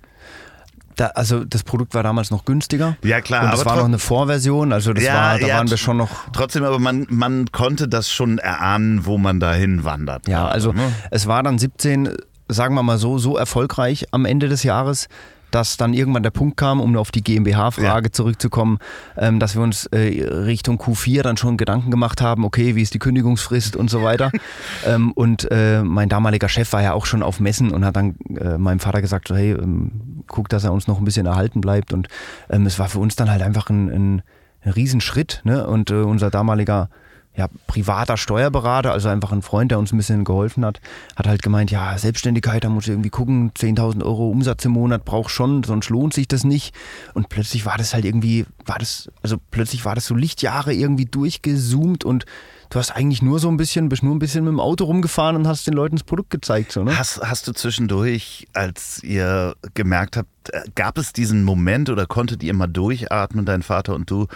Da, also das Produkt war damals noch günstiger. Ja, klar, Und das aber war noch eine Vorversion, also das Ja, war, da ja, waren wir schon noch. Trotzdem, aber man, man konnte das schon erahnen, wo man dahin wandert. Ja, also ne? es war dann 17, sagen wir mal so, so erfolgreich am Ende des Jahres, dass dann irgendwann der Punkt kam, um auf die GmbH-Frage zurückzukommen, ähm, dass wir uns äh, Richtung Q4 dann schon Gedanken gemacht haben, okay, wie ist die Kündigungsfrist und so weiter. ähm, und äh, mein damaliger Chef war ja auch schon auf Messen und hat dann äh, meinem Vater gesagt, so, hey, ähm, guck, dass er uns noch ein bisschen erhalten bleibt. Und ähm, es war für uns dann halt einfach ein, ein, ein Riesenschritt. Ne? Und äh, unser damaliger ja, privater Steuerberater, also einfach ein Freund, der uns ein bisschen geholfen hat, hat halt gemeint, ja, Selbstständigkeit, da muss ich irgendwie gucken, 10.000 Euro Umsatz im Monat braucht schon, sonst lohnt sich das nicht. Und plötzlich war das halt irgendwie, war das, also plötzlich war das so Lichtjahre irgendwie durchgezoomt und du hast eigentlich nur so ein bisschen, bist nur ein bisschen mit dem Auto rumgefahren und hast den Leuten das Produkt gezeigt, so, ne? Hast, hast du zwischendurch, als ihr gemerkt habt, äh, gab es diesen Moment oder konntet ihr mal durchatmen, dein Vater und du,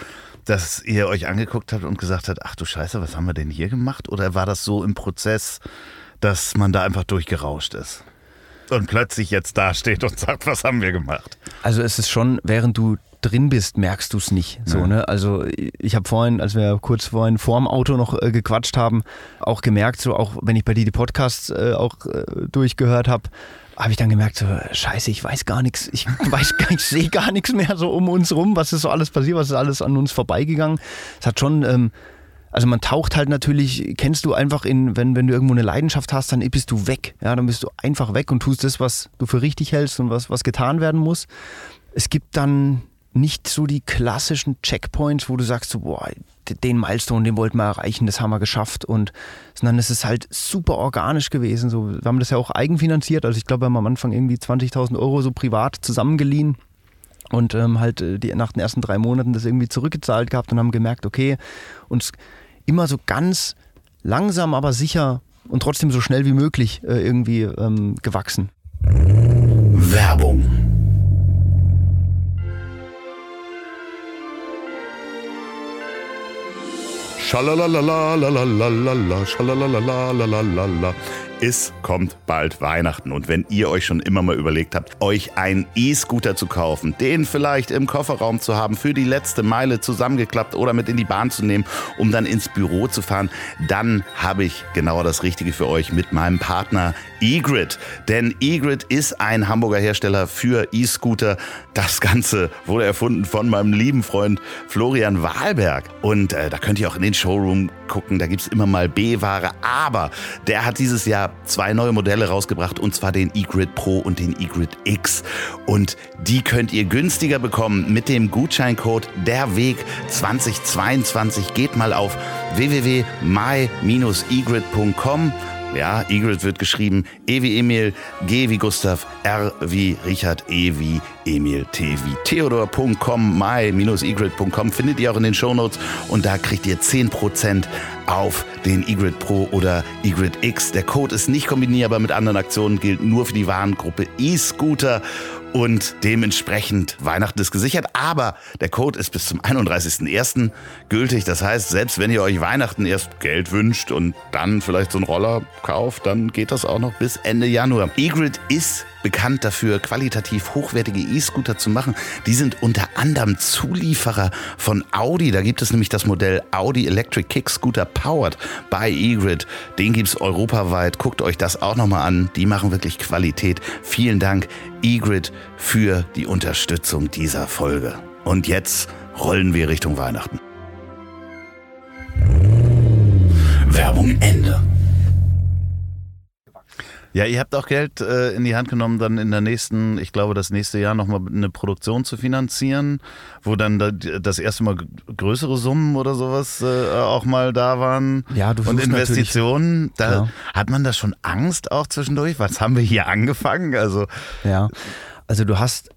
dass ihr euch angeguckt habt und gesagt habt, ach du Scheiße, was haben wir denn hier gemacht? Oder war das so im Prozess, dass man da einfach durchgerauscht ist? Und plötzlich jetzt da steht und sagt, was haben wir gemacht? Also es ist schon, während du drin bist, merkst du es nicht. So, ne? Also ich habe vorhin, als wir kurz vorhin vorm Auto noch äh, gequatscht haben, auch gemerkt, so auch wenn ich bei dir die Podcasts äh, auch äh, durchgehört habe, habe ich dann gemerkt, so scheiße, ich weiß gar nichts, ich weiß gar ich sehe gar nichts mehr so um uns rum, was ist so alles passiert, was ist alles an uns vorbeigegangen. Es hat schon ähm, also man taucht halt natürlich, kennst du einfach in, wenn, wenn du irgendwo eine Leidenschaft hast, dann bist du weg. Ja, dann bist du einfach weg und tust das, was du für richtig hältst und was, was getan werden muss. Es gibt dann nicht so die klassischen Checkpoints, wo du sagst, so, boah, den Milestone, den wollten wir erreichen, das haben wir geschafft. Und sondern es ist halt super organisch gewesen. So, wir haben das ja auch eigenfinanziert. Also ich glaube, wir haben am Anfang irgendwie 20.000 Euro so privat zusammengeliehen und ähm, halt äh, die, nach den ersten drei Monaten das irgendwie zurückgezahlt gehabt und haben gemerkt, okay, uns immer so ganz langsam, aber sicher und trotzdem so schnell wie möglich äh, irgendwie ähm, gewachsen. Werbung. Sha la la la la la la la la sha la la la la la la la la. Es kommt bald Weihnachten und wenn ihr euch schon immer mal überlegt habt, euch einen E-Scooter zu kaufen, den vielleicht im Kofferraum zu haben, für die letzte Meile zusammengeklappt oder mit in die Bahn zu nehmen, um dann ins Büro zu fahren, dann habe ich genau das Richtige für euch mit meinem Partner eGrid. Denn eGrid ist ein Hamburger Hersteller für E-Scooter. Das Ganze wurde erfunden von meinem lieben Freund Florian Wahlberg. Und äh, da könnt ihr auch in den Showroom gucken, da gibt es immer mal B-Ware. Aber der hat dieses Jahr habe zwei neue Modelle rausgebracht und zwar den eGrid Pro und den eGrid X. Und die könnt ihr günstiger bekommen mit dem Gutscheincode Der Weg 2022. Geht mal auf www.my-egrid.com ja, Egrid wird geschrieben E wie Emil, G wie Gustav, R wie Richard, E wie Emil, T wie Theodor.com, my-egrid.com findet ihr auch in den Shownotes und da kriegt ihr 10% auf den eGrid Pro oder eGrid X. Der Code ist nicht kombinierbar mit anderen Aktionen, gilt nur für die Warengruppe E-Scooter und dementsprechend Weihnachten ist gesichert. Aber der Code ist bis zum 31.01. gültig. Das heißt, selbst wenn ihr euch Weihnachten erst Geld wünscht und dann vielleicht so einen Roller kauft, dann geht das auch noch bis Ende Januar. eGrid ist bekannt dafür, qualitativ hochwertige E-Scooter zu machen. Die sind unter anderem Zulieferer von Audi. Da gibt es nämlich das Modell Audi Electric Kick Scooter Powered by eGrid. Den gibt es europaweit. Guckt euch das auch nochmal an. Die machen wirklich Qualität. Vielen Dank, eGrid, für die Unterstützung dieser Folge. Und jetzt rollen wir Richtung Weihnachten. Werbung Ende. Ja, ihr habt auch Geld äh, in die Hand genommen, dann in der nächsten, ich glaube, das nächste Jahr nochmal eine Produktion zu finanzieren, wo dann da, das erste Mal größere Summen oder sowas äh, auch mal da waren. Ja, du Und Investitionen. Da Klar. hat man da schon Angst auch zwischendurch? Was haben wir hier angefangen? Also, Ja, also du hast,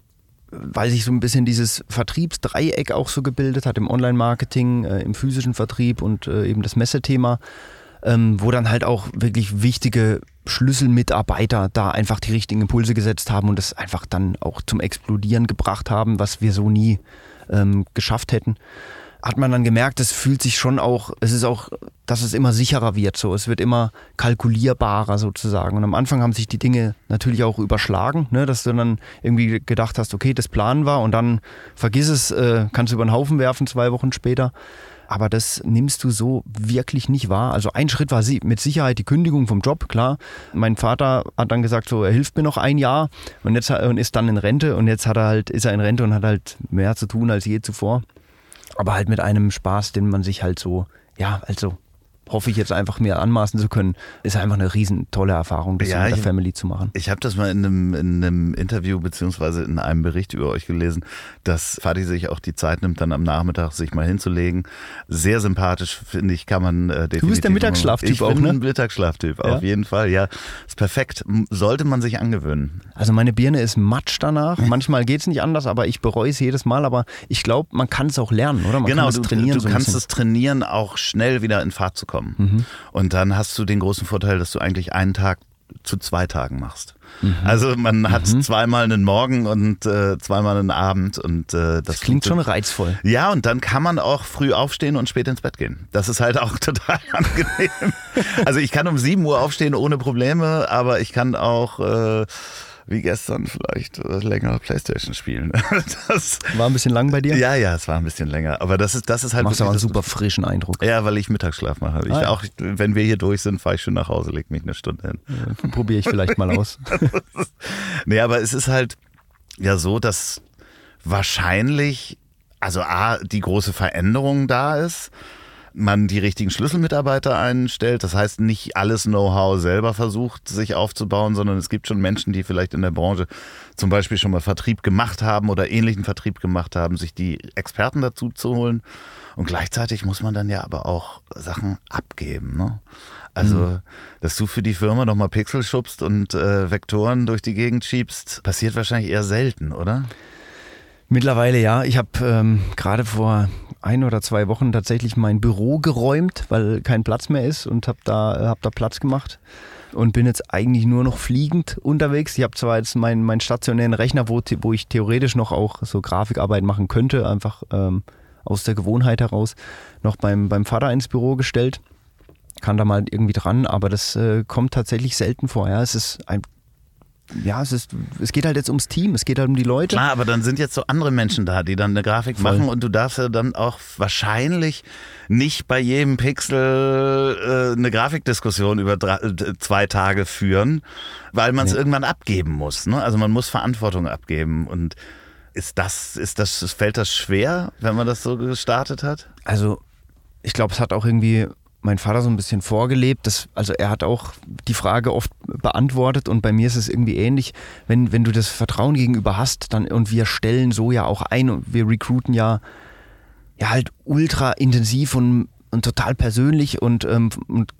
weil sich so ein bisschen dieses Vertriebsdreieck auch so gebildet hat im Online-Marketing, äh, im physischen Vertrieb und äh, eben das Messethema, ähm, wo dann halt auch wirklich wichtige Schlüsselmitarbeiter da einfach die richtigen Impulse gesetzt haben und das einfach dann auch zum Explodieren gebracht haben, was wir so nie ähm, geschafft hätten. Hat man dann gemerkt, es fühlt sich schon auch, es ist auch, dass es immer sicherer wird, so. Es wird immer kalkulierbarer sozusagen. Und am Anfang haben sich die Dinge natürlich auch überschlagen, ne? dass du dann irgendwie gedacht hast, okay, das planen wir und dann vergiss es, äh, kannst du über den Haufen werfen zwei Wochen später. Aber das nimmst du so wirklich nicht wahr. Also ein Schritt war sie- mit Sicherheit die Kündigung vom Job, klar. Mein Vater hat dann gesagt, so er hilft mir noch ein Jahr und jetzt und ist dann in Rente und jetzt hat er halt ist er in Rente und hat halt mehr zu tun als je zuvor. Aber halt mit einem Spaß, den man sich halt so, ja, also hoffe ich jetzt einfach mir anmaßen zu können, ist einfach eine riesen tolle Erfahrung, das Ja, mit der ich- Family zu machen. Ich habe das mal in einem, in einem Interview beziehungsweise in einem Bericht über euch gelesen, dass Fadi sich auch die Zeit nimmt, dann am Nachmittag sich mal hinzulegen. Sehr sympathisch, finde ich, kann man äh, definitiv. bist der Mittagsschlaftyp ich auch, bin ne? ein Mittagsschlaftyp, Ja? auf jeden Fall. Ja, ist perfekt. Sollte man sich angewöhnen. Also meine Birne ist matsch danach. Manchmal geht es nicht anders, aber ich bereue es jedes Mal. Aber ich glaube, man kann es auch lernen, oder? Man genau, kann es du, trainieren. du so kannst bisschen. es trainieren, auch schnell wieder in Fahrt zu kommen. Mhm. Und dann hast du den großen Vorteil, dass du eigentlich einen Tag zu zwei Tagen machst. Mhm. Also man hat zweimal einen Morgen und äh, zweimal einen Abend und äh, das, Das klingt schon reizvoll. Ja, und dann kann man auch früh aufstehen und spät ins Bett gehen. Das ist halt auch total angenehm. Also ich kann um 7 Uhr aufstehen ohne Probleme, aber ich kann auch äh, wie gestern vielleicht äh, länger Playstation spielen. Das, War ein bisschen lang bei dir? ja, ja, es war ein bisschen länger, aber das ist, das ist halt Machst aber einen super frischen Eindruck. Ja, weil ich Mittagsschlaf mache. Ich Ah, ja. auch, wenn wir hier durch sind, fahre ich schon nach Hause, leg mich eine Stunde hin. Probiere ich vielleicht mal aus. Nee, aber es ist halt ja so, dass wahrscheinlich, also A, die große Veränderung da ist, man die richtigen Schlüsselmitarbeiter einstellt. Das heißt, nicht alles Know-how selber versucht, sich aufzubauen, sondern es gibt schon Menschen, die vielleicht in der Branche zum Beispiel schon mal Vertrieb gemacht haben oder ähnlichen Vertrieb gemacht haben, sich die Experten dazu zu holen. Und gleichzeitig muss man dann ja aber auch Sachen abgeben. Ne? Also, dass du für die Firma nochmal Pixel schubst und äh, Vektoren durch die Gegend schiebst, passiert wahrscheinlich eher selten, oder? Mittlerweile ja. Ich habe ähm, gerade vor ein oder zwei Wochen tatsächlich mein Büro geräumt, weil kein Platz mehr ist und habe da, hab da Platz gemacht und bin jetzt eigentlich nur noch fliegend unterwegs. Ich habe zwar jetzt meinen meinen stationären Rechner, wo, wo ich theoretisch noch auch so Grafikarbeit machen könnte, einfach ähm, aus der Gewohnheit heraus, noch beim, beim Vater ins Büro gestellt. Kann da mal irgendwie dran, aber das äh, kommt tatsächlich selten vor. Ja, es ist ein ja, es, ist, es geht halt jetzt ums Team, es geht halt um die Leute. Klar, aber dann sind jetzt so andere Menschen da, die dann eine Grafik Voll. machen und du darfst ja dann auch wahrscheinlich nicht bei jedem Pixel äh, eine Grafikdiskussion über drei, äh, zwei Tage führen, weil man es Nee. irgendwann abgeben muss. Ne? Also man muss Verantwortung abgeben und ist das, ist das, fällt das schwer, wenn man das so gestartet hat? Also, ich glaube, es hat auch irgendwie mein Vater so ein bisschen vorgelebt. Das, also er hat auch die Frage oft beantwortet und bei mir ist es irgendwie ähnlich. Wenn, wenn du das Vertrauen gegenüber hast, dann und wir stellen so ja auch ein und wir recruiten ja, ja halt ultra intensiv und, und total persönlich und, ähm, und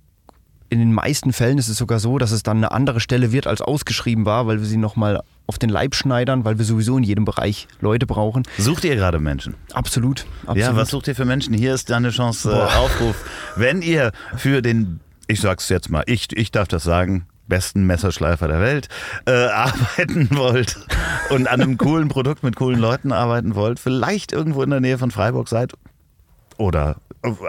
in den meisten Fällen ist es sogar so, dass es dann eine andere Stelle wird, als ausgeschrieben war, weil wir sie nochmal auf den Leib schneidern, weil wir sowieso in jedem Bereich Leute brauchen. Sucht ihr gerade Menschen? Absolut, absolut. Ja, was sucht ihr für Menschen? Hier ist deine Chance, äh, Aufruf. Wenn ihr für den, ich sag's jetzt mal, ich, ich darf das sagen, besten Messerschleifer der Welt äh, arbeiten wollt und an einem coolen Produkt mit coolen Leuten arbeiten wollt, vielleicht irgendwo in der Nähe von Freiburg seid oder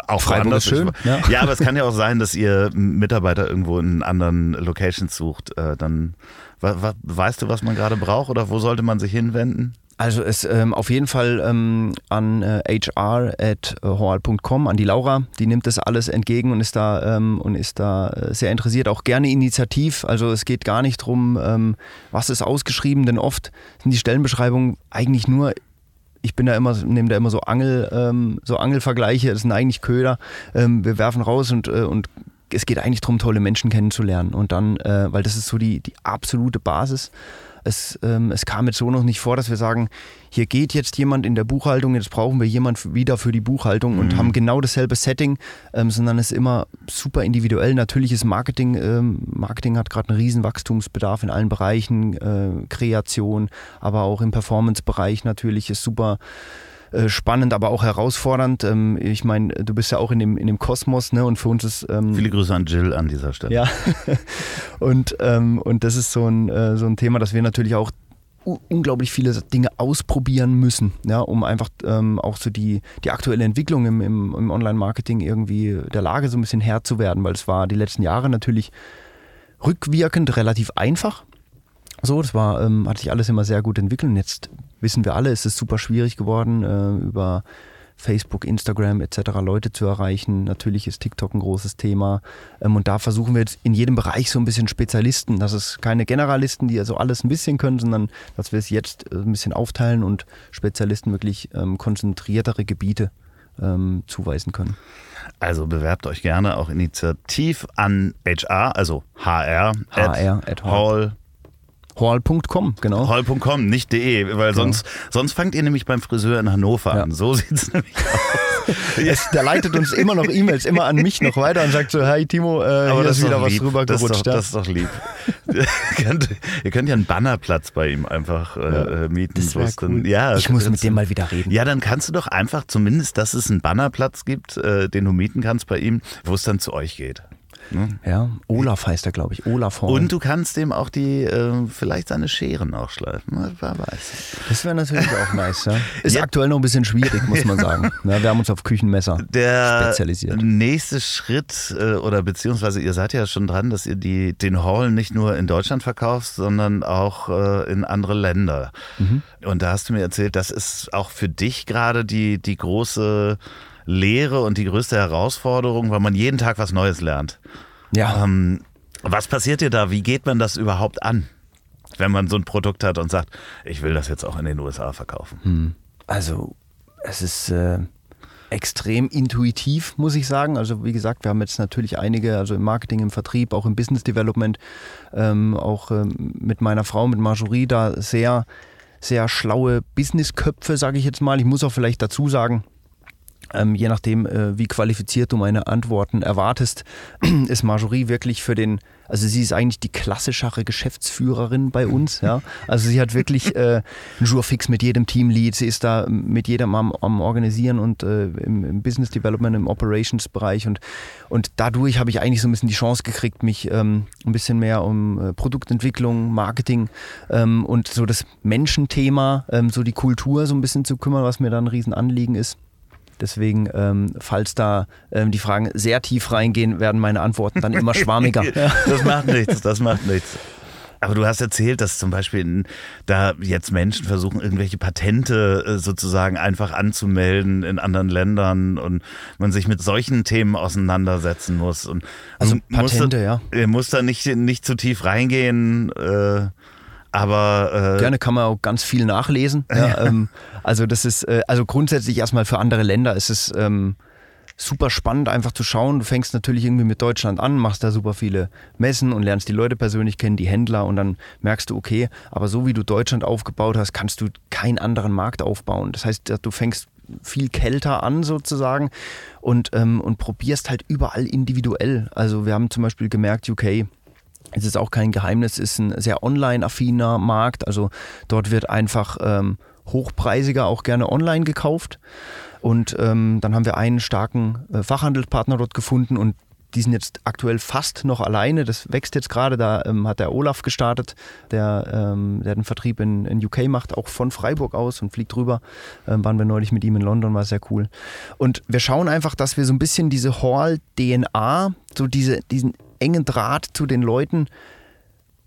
auch Freiburg schön. Ja. ja, aber es kann ja auch sein, dass ihr Mitarbeiter irgendwo in anderen Locations sucht. Äh, dann weißt du, was man gerade braucht oder wo sollte man sich hinwenden? Also es ähm, auf jeden Fall ähm, an äh, hr.hoal.com, an die Laura, die nimmt das alles entgegen und ist da ähm, und ist da äh, sehr interessiert, auch gerne initiativ. Also es geht gar nicht drum, ähm, was ist ausgeschrieben, denn oft sind die Stellenbeschreibungen eigentlich nur ich bin da immer, nehme da immer so Angel, ähm, so Angelvergleiche, das sind eigentlich Köder. Ähm, wir werfen raus und, äh, und es geht eigentlich darum, tolle Menschen kennenzulernen. Und dann, äh, weil das ist so die, die absolute Basis. Es, ähm, es kam jetzt so noch nicht vor, dass wir sagen, hier geht jetzt jemand in der Buchhaltung, jetzt brauchen wir jemand wieder für die Buchhaltung und haben genau dasselbe Setting, ähm, sondern es ist immer super individuell. Natürlich ist Marketing, ähm, Marketing hat gerade einen riesen Wachstumsbedarf in allen Bereichen, äh, Kreation, aber auch im Performance-Bereich natürlich ist super äh, spannend, aber auch herausfordernd. Ähm, ich meine, du bist ja auch in dem, in dem Kosmos, ne? Und für uns ist ähm, Viele Grüße an Jill an dieser Stelle. ja. und, ähm, und das ist so ein, äh, so ein Thema, dass wir natürlich auch unglaublich viele Dinge ausprobieren müssen, ja, um einfach ähm, auch so die, die aktuelle Entwicklung im, im, im Online-Marketing irgendwie der Lage so ein bisschen Herr zu werden, weil es war die letzten Jahre natürlich rückwirkend relativ einfach. So, das war, ähm, hat sich alles immer sehr gut entwickelt und jetzt wissen wir alle, es ist super schwierig geworden, äh, über Facebook, Instagram etc. Leute zu erreichen. Natürlich ist TikTok ein großes Thema. Ähm, und da versuchen wir jetzt in jedem Bereich so ein bisschen Spezialisten. Das ist keine Generalisten, die also alles ein bisschen können, sondern dass wir es jetzt äh, ein bisschen aufteilen und Spezialisten wirklich ähm, konzentriertere Gebiete ähm, zuweisen können. Also bewerbt euch gerne auch initiativ an HR, also HR, HR at hall, Hall.com, genau. hall.com, nicht de, weil sonst, sonst fangt ihr nämlich beim Friseur in Hannover Ja. an. So sieht's nämlich aus. Es, der leitet uns immer noch E-Mails, immer an mich noch weiter und sagt so, hey Timo, äh, hier ist wieder was lieb. das, ist rübergerutscht. doch, ja. das ist doch lieb. ihr, könnt, ihr könnt ja einen Bannerplatz bei ihm einfach äh, mieten. Das wär wo es dann- cool. ja, ich muss mit dem mal wieder reden. Ja, dann kannst du doch einfach zumindest, dass es einen Bannerplatz gibt, äh, den du mieten kannst bei ihm, wo es dann zu euch geht. Ne? Ja, Olaf heißt er, glaube ich. Olaf Horn. Und du kannst dem auch die, äh, vielleicht seine Scheren auch schleifen. Wer weiß. das wäre natürlich auch nice, ja. Ist Ja. aktuell noch ein bisschen schwierig, muss man sagen. Ja, wir haben uns auf Küchenmesser Der spezialisiert. nächste Schritt, äh, oder beziehungsweise ihr seid ja schon dran, dass ihr die, den Hall nicht nur in Deutschland verkauft, sondern auch äh, in andere Länder. Mhm. Und da hast du mir erzählt, das ist auch für dich gerade die, die große Lehre und die größte Herausforderung, weil man jeden Tag was Neues lernt. Ja, Ähm, was passiert dir da? Wie geht man das überhaupt an? Wenn man so ein Produkt hat und sagt, ich will das jetzt auch in den USA verkaufen. also es ist äh, extrem intuitiv, muss ich sagen. Also wie gesagt, wir haben jetzt natürlich einige, also im Marketing, im Vertrieb, auch im Business Development, ähm, auch ähm, mit meiner Frau, mit Marjorie, da sehr, sehr schlaue Businessköpfe, sage ich jetzt mal. Ich muss auch vielleicht dazu sagen, ähm, je nachdem, äh, wie qualifiziert du meine Antworten erwartest, ist Marjorie wirklich für den, also sie ist eigentlich die klassischere Geschäftsführerin bei uns. Ja? Also sie hat wirklich äh, einen Jour-Fix mit jedem Teamlead, sie ist da mit jedem am, am Organisieren und äh, im, im Business Development, im Operations-Bereich und, und dadurch habe ich eigentlich so ein bisschen die Chance gekriegt, mich ähm, ein bisschen mehr um äh, Produktentwicklung, Marketing ähm, und so das Menschenthema, ähm, so die Kultur so ein bisschen zu kümmern, was mir da ein Riesenanliegen ist. Deswegen, ähm, falls da ähm, die Fragen sehr tief reingehen, werden meine Antworten dann immer schwammiger. Das macht nichts, das macht nichts. Aber du hast erzählt, dass zum Beispiel in, da jetzt Menschen versuchen, irgendwelche Patente äh, sozusagen einfach anzumelden in anderen Ländern und man sich mit solchen Themen auseinandersetzen muss. Und Also Patente, da, ja. Ihr muss da nicht, nicht zu tief reingehen, äh, aber äh, Gerne kann man auch ganz viel nachlesen. Ja, ähm, also das ist, äh, also grundsätzlich erstmal für andere Länder ist es, ähm, super spannend, einfach zu schauen. Du fängst natürlich irgendwie mit Deutschland an, machst da super viele Messen und lernst die Leute persönlich kennen, die Händler und dann merkst du, okay, aber so wie du Deutschland aufgebaut hast, kannst du keinen anderen Markt aufbauen. Das heißt, du fängst viel kälter an sozusagen und, ähm, und probierst halt überall individuell. Also wir haben zum Beispiel gemerkt, UK es ist auch kein Geheimnis, ist ein sehr online-affiner Markt. Also dort wird einfach ähm, hochpreisiger auch gerne online gekauft. Und ähm, dann haben wir einen starken äh, Fachhandelspartner dort gefunden und die sind jetzt aktuell fast noch alleine. Das wächst jetzt gerade. Da ähm, hat der Olaf gestartet, der, ähm, der den Vertrieb in, in UK macht, auch von Freiburg aus und fliegt rüber. Ähm, waren wir neulich mit ihm in London, war sehr cool. Und wir schauen einfach, dass wir so ein bisschen diese Hall-DNA, so diese, diesen engen Draht zu den Leuten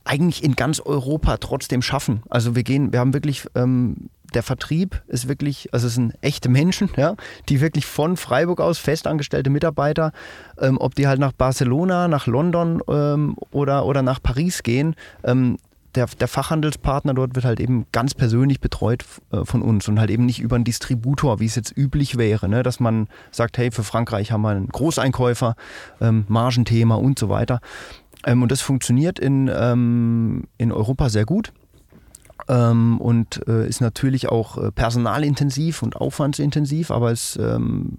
eigentlich in ganz Europa trotzdem schaffen. Also wir gehen, wir haben wirklich ähm, der Vertrieb ist wirklich, also es sind echte Menschen, ja, die wirklich von Freiburg aus festangestellte Mitarbeiter, ähm, ob die halt nach Barcelona, nach London ähm, oder, oder nach Paris gehen, ähm, der, der, Fachhandelspartner dort wird halt eben ganz persönlich betreut äh, von uns und halt eben nicht über einen Distributor, wie es jetzt üblich wäre, ne? dass man sagt, hey, für Frankreich haben wir einen Großeinkäufer, ähm, Margenthema und so weiter. Ähm, und das funktioniert in, ähm, in Europa sehr gut ähm, und äh, ist natürlich auch äh, personalintensiv und aufwandsintensiv, aber es ist ähm,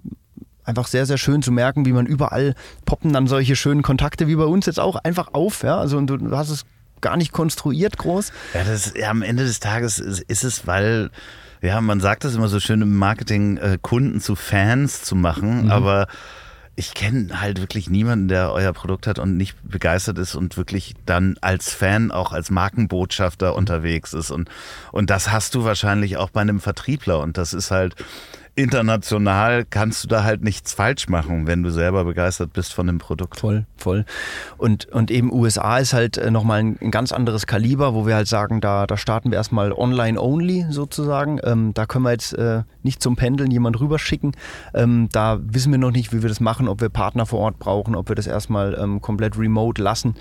einfach sehr, sehr schön zu merken, wie man überall poppen dann solche schönen Kontakte wie bei uns jetzt auch einfach auf. Ja? Also und du hast es gar nicht konstruiert groß. Ja, das, ja, am Ende des Tages ist, ist es, weil ja, man sagt das immer so schön im Marketing, äh, Kunden zu Fans zu machen, mhm. aber ich kenne halt wirklich niemanden, der euer Produkt hat und nicht begeistert ist und wirklich dann als Fan, auch als Markenbotschafter unterwegs ist. Und, und das hast du wahrscheinlich auch bei einem Vertriebler. Und das ist halt, international kannst du da halt nichts falsch machen, wenn du selber begeistert bist von dem Produkt. Voll, voll. Und, und eben USA ist halt äh, nochmal ein, ein ganz anderes Kaliber, wo wir halt sagen, da, da starten wir erstmal online-only sozusagen. Ähm, da können wir jetzt äh, nicht zum Pendeln jemand rüberschicken. Ähm, da wissen wir noch nicht, wie wir das machen, ob wir Partner vor Ort brauchen, ob wir das erstmal ähm, komplett remote lassen.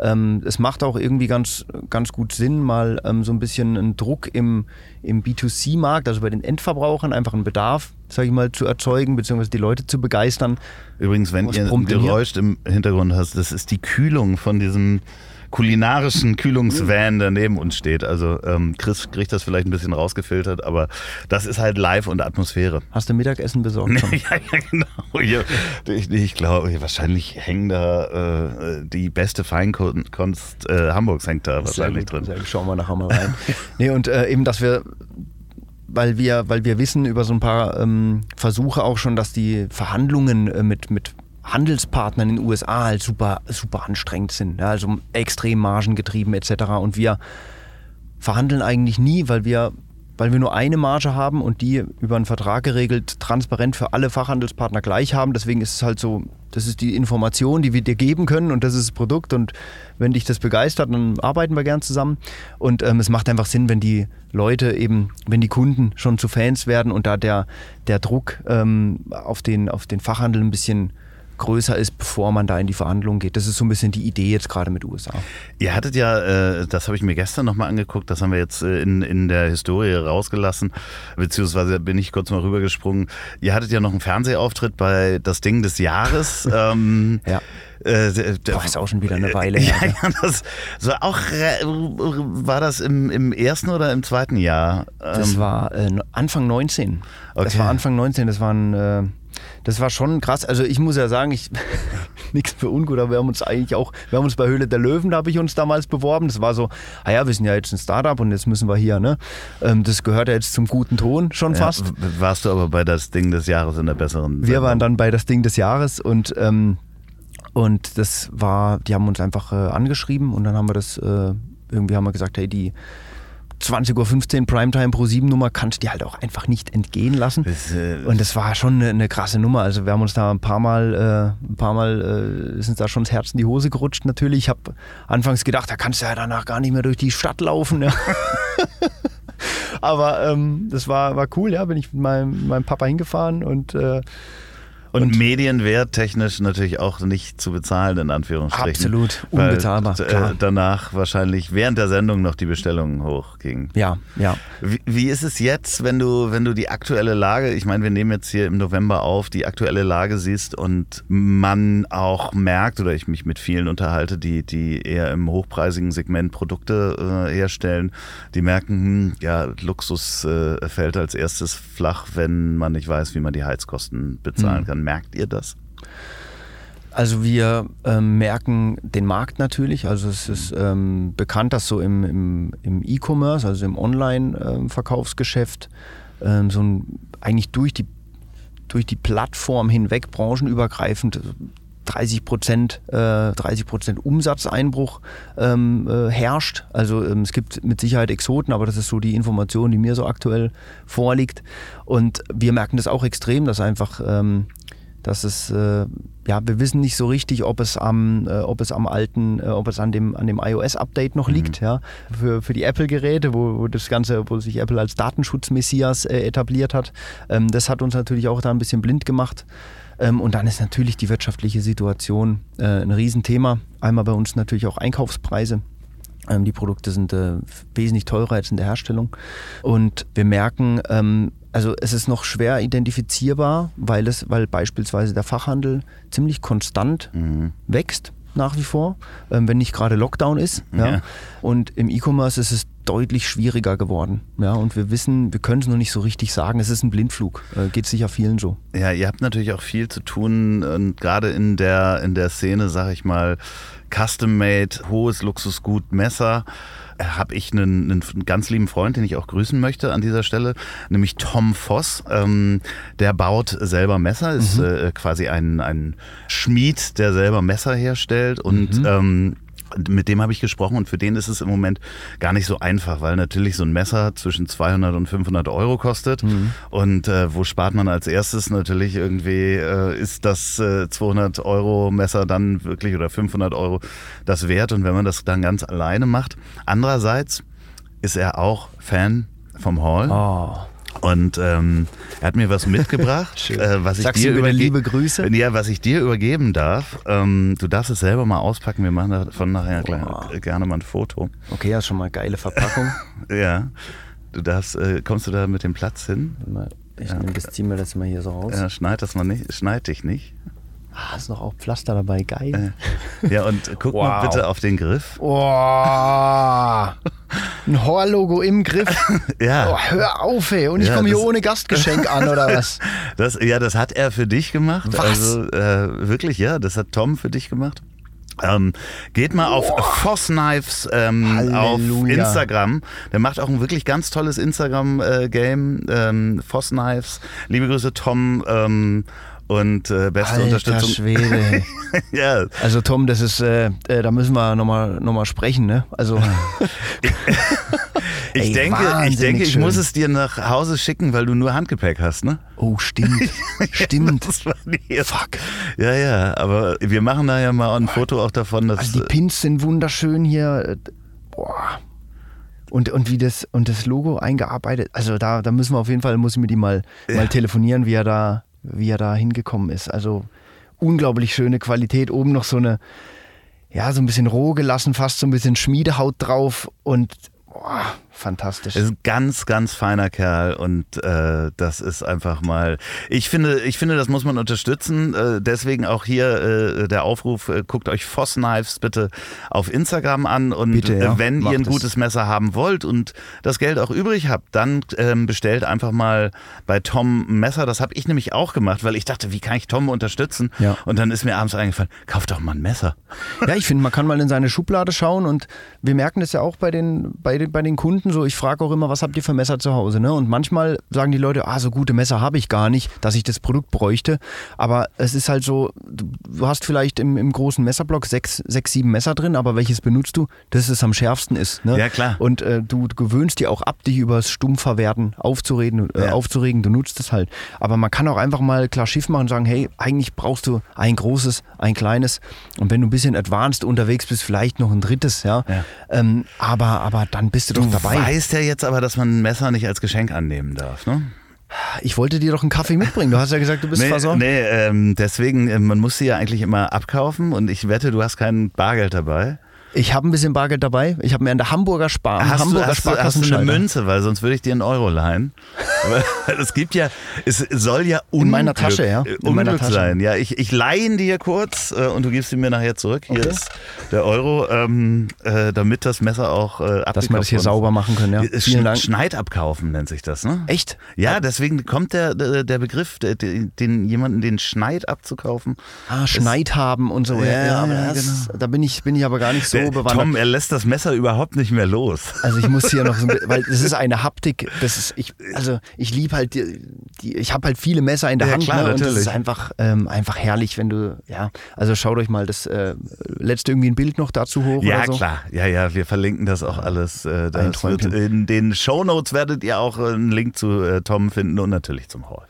Ähm, es macht auch irgendwie ganz, ganz gut Sinn, mal ähm, so ein bisschen einen Druck im, im B2C-Markt, also bei den Endverbrauchern, einfach einen Bedarf, sage ich mal, zu erzeugen, beziehungsweise die Leute zu begeistern. Übrigens, wenn ihr ein Geräusch im Hintergrund hast, das ist die Kühlung von diesem kulinarischen Kühlungsvan, der neben uns steht. Also ähm, Chris kriegt das vielleicht ein bisschen rausgefiltert, aber das ist halt live und Atmosphäre. Hast du Mittagessen besorgt? Schon? ja, ja, genau. Ich, ich glaube, wahrscheinlich hängen da äh, die beste Feinkunst äh, Hamburgs hängt da wahrscheinlich drin. Sehr, schauen wir nachher mal rein. nee, und äh, eben, dass wir weil wir, weil wir wissen über so ein paar ähm, Versuche auch schon, dass die Verhandlungen äh, mit, mit Handelspartnern in den USA halt super, super anstrengend sind. Ja, also extrem margengetrieben etc. Und wir verhandeln eigentlich nie, weil wir, weil wir nur eine Marge haben und die über einen Vertrag geregelt transparent für alle Fachhandelspartner gleich haben. Deswegen ist es halt so, das ist die Information, die wir dir geben können und das ist das Produkt. Und wenn dich das begeistert, dann arbeiten wir gern zusammen. Und ähm, es macht einfach Sinn, wenn die Leute eben, wenn die Kunden schon zu Fans werden und da der, der Druck ähm, auf, den, auf den Fachhandel ein bisschen größer ist, bevor man da in die Verhandlungen geht. Das ist so ein bisschen die Idee jetzt gerade mit USA. Ihr hattet ja, äh, das habe ich mir gestern nochmal angeguckt, das haben wir jetzt äh, in, in der Historie rausgelassen, beziehungsweise bin ich kurz mal rübergesprungen. Ihr hattet ja noch einen Fernsehauftritt bei Das Ding des Jahres. ähm, ja. Äh, Boah, ist auch schon wieder eine Weile her. Ja, ja, das, so auch war das im, im ersten oder im zweiten Jahr? Das ähm, war äh, Anfang 19. Okay. Das war Anfang 19, das waren äh, das war schon krass. Also ich muss ja sagen, ich nichts für ungut, aber wir haben uns eigentlich auch, wir haben uns bei Höhle der Löwen, da habe ich uns damals beworben. Das war so, ah ja, wir sind ja jetzt ein Startup und jetzt müssen wir hier, ne? Ähm, das gehört ja jetzt zum guten Ton schon ja, fast. Warst du aber bei das Ding des Jahres in der besseren? Wir waren dann bei das Ding des Jahres und ähm, und das war, die haben uns einfach äh, angeschrieben und dann haben wir das äh, irgendwie haben wir gesagt, hey, die 20.15 Uhr Primetime Pro 7 Nummer kannst du dir halt auch einfach nicht entgehen lassen. Das, äh, und das war schon eine, eine, krasse Nummer. Also wir haben uns da ein paar Mal, äh, ein paar Mal äh, sind da schon das Herz in die Hose gerutscht natürlich. Ich habe anfangs gedacht, da kannst du ja danach gar nicht mehr durch die Stadt laufen. Ja. Aber ähm, das war, war cool, ja. Bin ich mit meinem, meinem Papa hingefahren und äh, Und, Und- medienwerttechnisch natürlich auch nicht zu bezahlen, in Anführungsstrichen. Absolut, unbezahlbar, äh, danach wahrscheinlich während der Sendung noch die Bestellungen hochgingen. Ja, ja. Wie, wie ist es jetzt, wenn du, wenn du die aktuelle Lage, ich meine, wir nehmen jetzt hier im November auf, die aktuelle Lage siehst und man auch merkt, oder ich mich mit vielen unterhalte, die, die eher im hochpreisigen Segment Produkte äh, herstellen, die merken, hm, ja, Luxus äh, fällt als erstes flach, wenn man nicht weiß, wie man die Heizkosten bezahlen Hm. kann. Merkt ihr das? Also wir ähm, merken den Markt natürlich. Also es ist ähm, bekannt, dass so im, im, im E-Commerce, also im Online-Verkaufsgeschäft, ähm, so ein, eigentlich durch die, durch die Plattform hinweg branchenübergreifend 30 Prozent, äh, 30 Prozent Umsatzeinbruch ähm, äh, herrscht. Also ähm, es gibt mit Sicherheit Exoten, aber das ist so die Information, die mir so aktuell vorliegt. Und wir merken das auch extrem, dass einfach ähm, dass es, äh, ja, wir wissen nicht so richtig, ob es am, äh, ob es am alten, äh, ob es an dem, an dem iOS-Update noch liegt, ja, für, für die Apple-Geräte, wo, wo das Ganze, wo sich Apple als Datenschutz-Messias äh, etabliert hat. Ähm, das hat uns natürlich auch da ein bisschen blind gemacht. Ähm, und dann ist natürlich die wirtschaftliche Situation äh, ein Riesenthema. Einmal bei uns natürlich auch Einkaufspreise. Ähm, die Produkte sind äh, wesentlich teurer als in der Herstellung. Und wir merken, ähm, also es ist noch schwer identifizierbar, weil es, weil beispielsweise der Fachhandel ziemlich konstant wächst nach wie vor, ähm, wenn nicht gerade Lockdown ist. Ja. Ja. Und im E-Commerce ist es deutlich schwieriger geworden. Ja. Und wir wissen, wir können es noch nicht so richtig sagen. Es ist ein Blindflug. Äh, geht sicher vielen so. Ja, ihr habt natürlich auch viel zu tun und gerade in der, in der Szene, sag ich mal, Custom-Made, hohes Luxusgut, Messer, habe ich einen, einen ganz lieben Freund, den ich auch grüßen möchte an dieser Stelle, nämlich Tom Voss. Ähm, der baut selber Messer, ist äh, quasi ein, ein Schmied, der selber Messer herstellt und ähm, mit dem habe ich gesprochen und für den ist es im Moment gar nicht so einfach, weil natürlich so ein Messer zwischen 200 und 500 Euro kostet. Und äh, wo spart man als erstes? Natürlich irgendwie äh, ist das äh, 200 Euro Messer dann wirklich oder 500 Euro das wert. Und wenn man das dann ganz alleine macht. Andererseits ist er auch Fan vom Hall. Oh. Und ähm, er hat mir was mitgebracht, äh, was ich Sagst dir überge- liebe Grüße? Ja, was ich dir übergeben darf. Ähm, du darfst es selber mal auspacken. Wir machen davon nachher Boah. gerne mal ein Foto. Okay, ist schon mal geile Verpackung. Ja. Du darfst, äh, kommst du da mit dem Platz hin? Ich nehme das, zieh mir das mal hier so raus. Ja, schneid das mal nicht, schneid dich nicht. Ah, ist noch auch Pflaster dabei, geil. Ja, und guck mal Wow. bitte auf den Griff. Oh, ein Horror-Logo im Griff. Ja. Oh, hör auf, ey. Und ich Ja, komme hier ohne Gastgeschenk an, oder was? Das, ja, das hat er für dich gemacht. Was? Also äh, wirklich, ja, das hat Tom für dich gemacht. Ähm, geht mal auf Foss Knives ähm, auf. Instagram. Der macht auch ein wirklich ganz tolles Instagram-Game. ähm, Foss Knives. Liebe Grüße, Tom. Ähm, und äh, beste Alter Unterstützung. Schwede. ja, Also Tom, das ist, äh, äh, da müssen wir nochmal noch mal sprechen, ne? Also, ich Ey, denke, ich denke, ich schön. muss es dir nach Hause schicken, weil du nur Handgepäck hast, ne? oh, stimmt, stimmt. Das war die- Fuck. Ja, ja, aber wir machen da ja mal ein Foto auch davon, dass Also die Pins sind wunderschön hier. Boah. Und, und wie das und das Logo eingearbeitet. Also da, da müssen wir auf jeden Fall, muss ich mit ihm mal, mal telefonieren, wie er da, wie er da hingekommen ist. Also unglaublich schöne Qualität. Oben noch so eine, ja, so ein bisschen roh gelassen, fast so ein bisschen Schmiedehaut drauf und boah, fantastisch. Er ist ein ganz, ganz feiner Kerl und äh, das ist einfach mal. Ich finde, ich finde, das muss man unterstützen. Äh, deswegen auch hier äh, der Aufruf: äh, guckt euch Foss Knives bitte auf Instagram an und Bitte, ja, äh, wenn ihr ein es. gutes Messer haben wollt und das Geld auch übrig habt, dann ähm, bestellt einfach mal bei Tom ein Messer. Das habe ich nämlich auch gemacht, weil ich dachte, wie kann ich Tom unterstützen? Ja. Und dann ist mir abends eingefallen: Kauf doch mal ein Messer. Ja, ich finde, man kann mal in seine Schublade schauen und wir merken das ja auch bei den, bei den, bei den Kunden so. Ich frage auch immer, was habt ihr für Messer zu Hause? Ne? Und manchmal sagen die Leute, ah, so gute Messer habe ich gar nicht, dass ich das Produkt bräuchte. Aber es ist halt so, du hast vielleicht im, im großen Messerblock sechs, sechs, sieben Messer drin, aber welches benutzt du? Das es am schärfsten ist. Ne? Ja, klar. Und äh, du gewöhnst dir auch ab, dich über das Stummverwerten aufzureden, äh, Ja. aufzuregen. Du nutzt es halt. Aber man kann auch einfach mal klar Schiff machen und sagen, hey, eigentlich brauchst du ein großes, ein kleines. Und wenn du ein bisschen advanced unterwegs bist, vielleicht noch ein drittes, ja. Ja. Ähm, aber, aber dann bist du, Du doch dabei. Weißt ja jetzt aber, dass man ein Messer nicht als Geschenk annehmen darf, ne? Ich wollte dir doch einen Kaffee mitbringen. Du hast ja gesagt, du bist nee, versorgt. Nee, ähm, deswegen, äh, man muss sie ja eigentlich immer abkaufen und ich wette, du hast kein Bargeld dabei. Ich habe ein bisschen Bargeld dabei. Ich habe mir an der Hamburger Spar Hast, Hamburger du, hast, du, hast du eine. Münze, weil sonst würde ich dir einen Euro leihen. Es gibt ja, es soll ja Unglück, In meiner Tasche, ja. äh, In meiner Unglück Tasche. sein. Ja, ich, ich leihe ihn dir kurz äh, und du gibst ihn mir nachher zurück. Hier Okay. ist der Euro, ähm, äh, damit das Messer auch äh, abgekauft Dass wir das hier sauber machen können, ja. Es Vielen Dank. Schneid abkaufen nennt sich das, ne? Echt? Ja, deswegen kommt der, der, der Begriff, der, den, den jemanden den Schneid abzukaufen. Ah, Schneid haben und so. Ja, Ja, ja, das, Da bin ich, bin ich aber gar nicht so Der, bewandert. Tom, er lässt das Messer überhaupt nicht mehr los. Also ich muss hier noch so ein bisschen, weil das ist eine Haptik, das ist, ich, also ich liebe halt die, die ich habe halt viele Messer in der Ja, Hand klar, ne, und das natürlich. ist einfach, ähm, einfach herrlich, wenn du, ja, also schaut euch mal das äh, letzte irgendwie ein Bild noch dazu hoch Ja, so. klar. Ja, ja, wir verlinken das auch alles. Äh, das wird in den Shownotes werdet ihr auch äh, einen Link zu äh, Tom finden und natürlich zum Hall.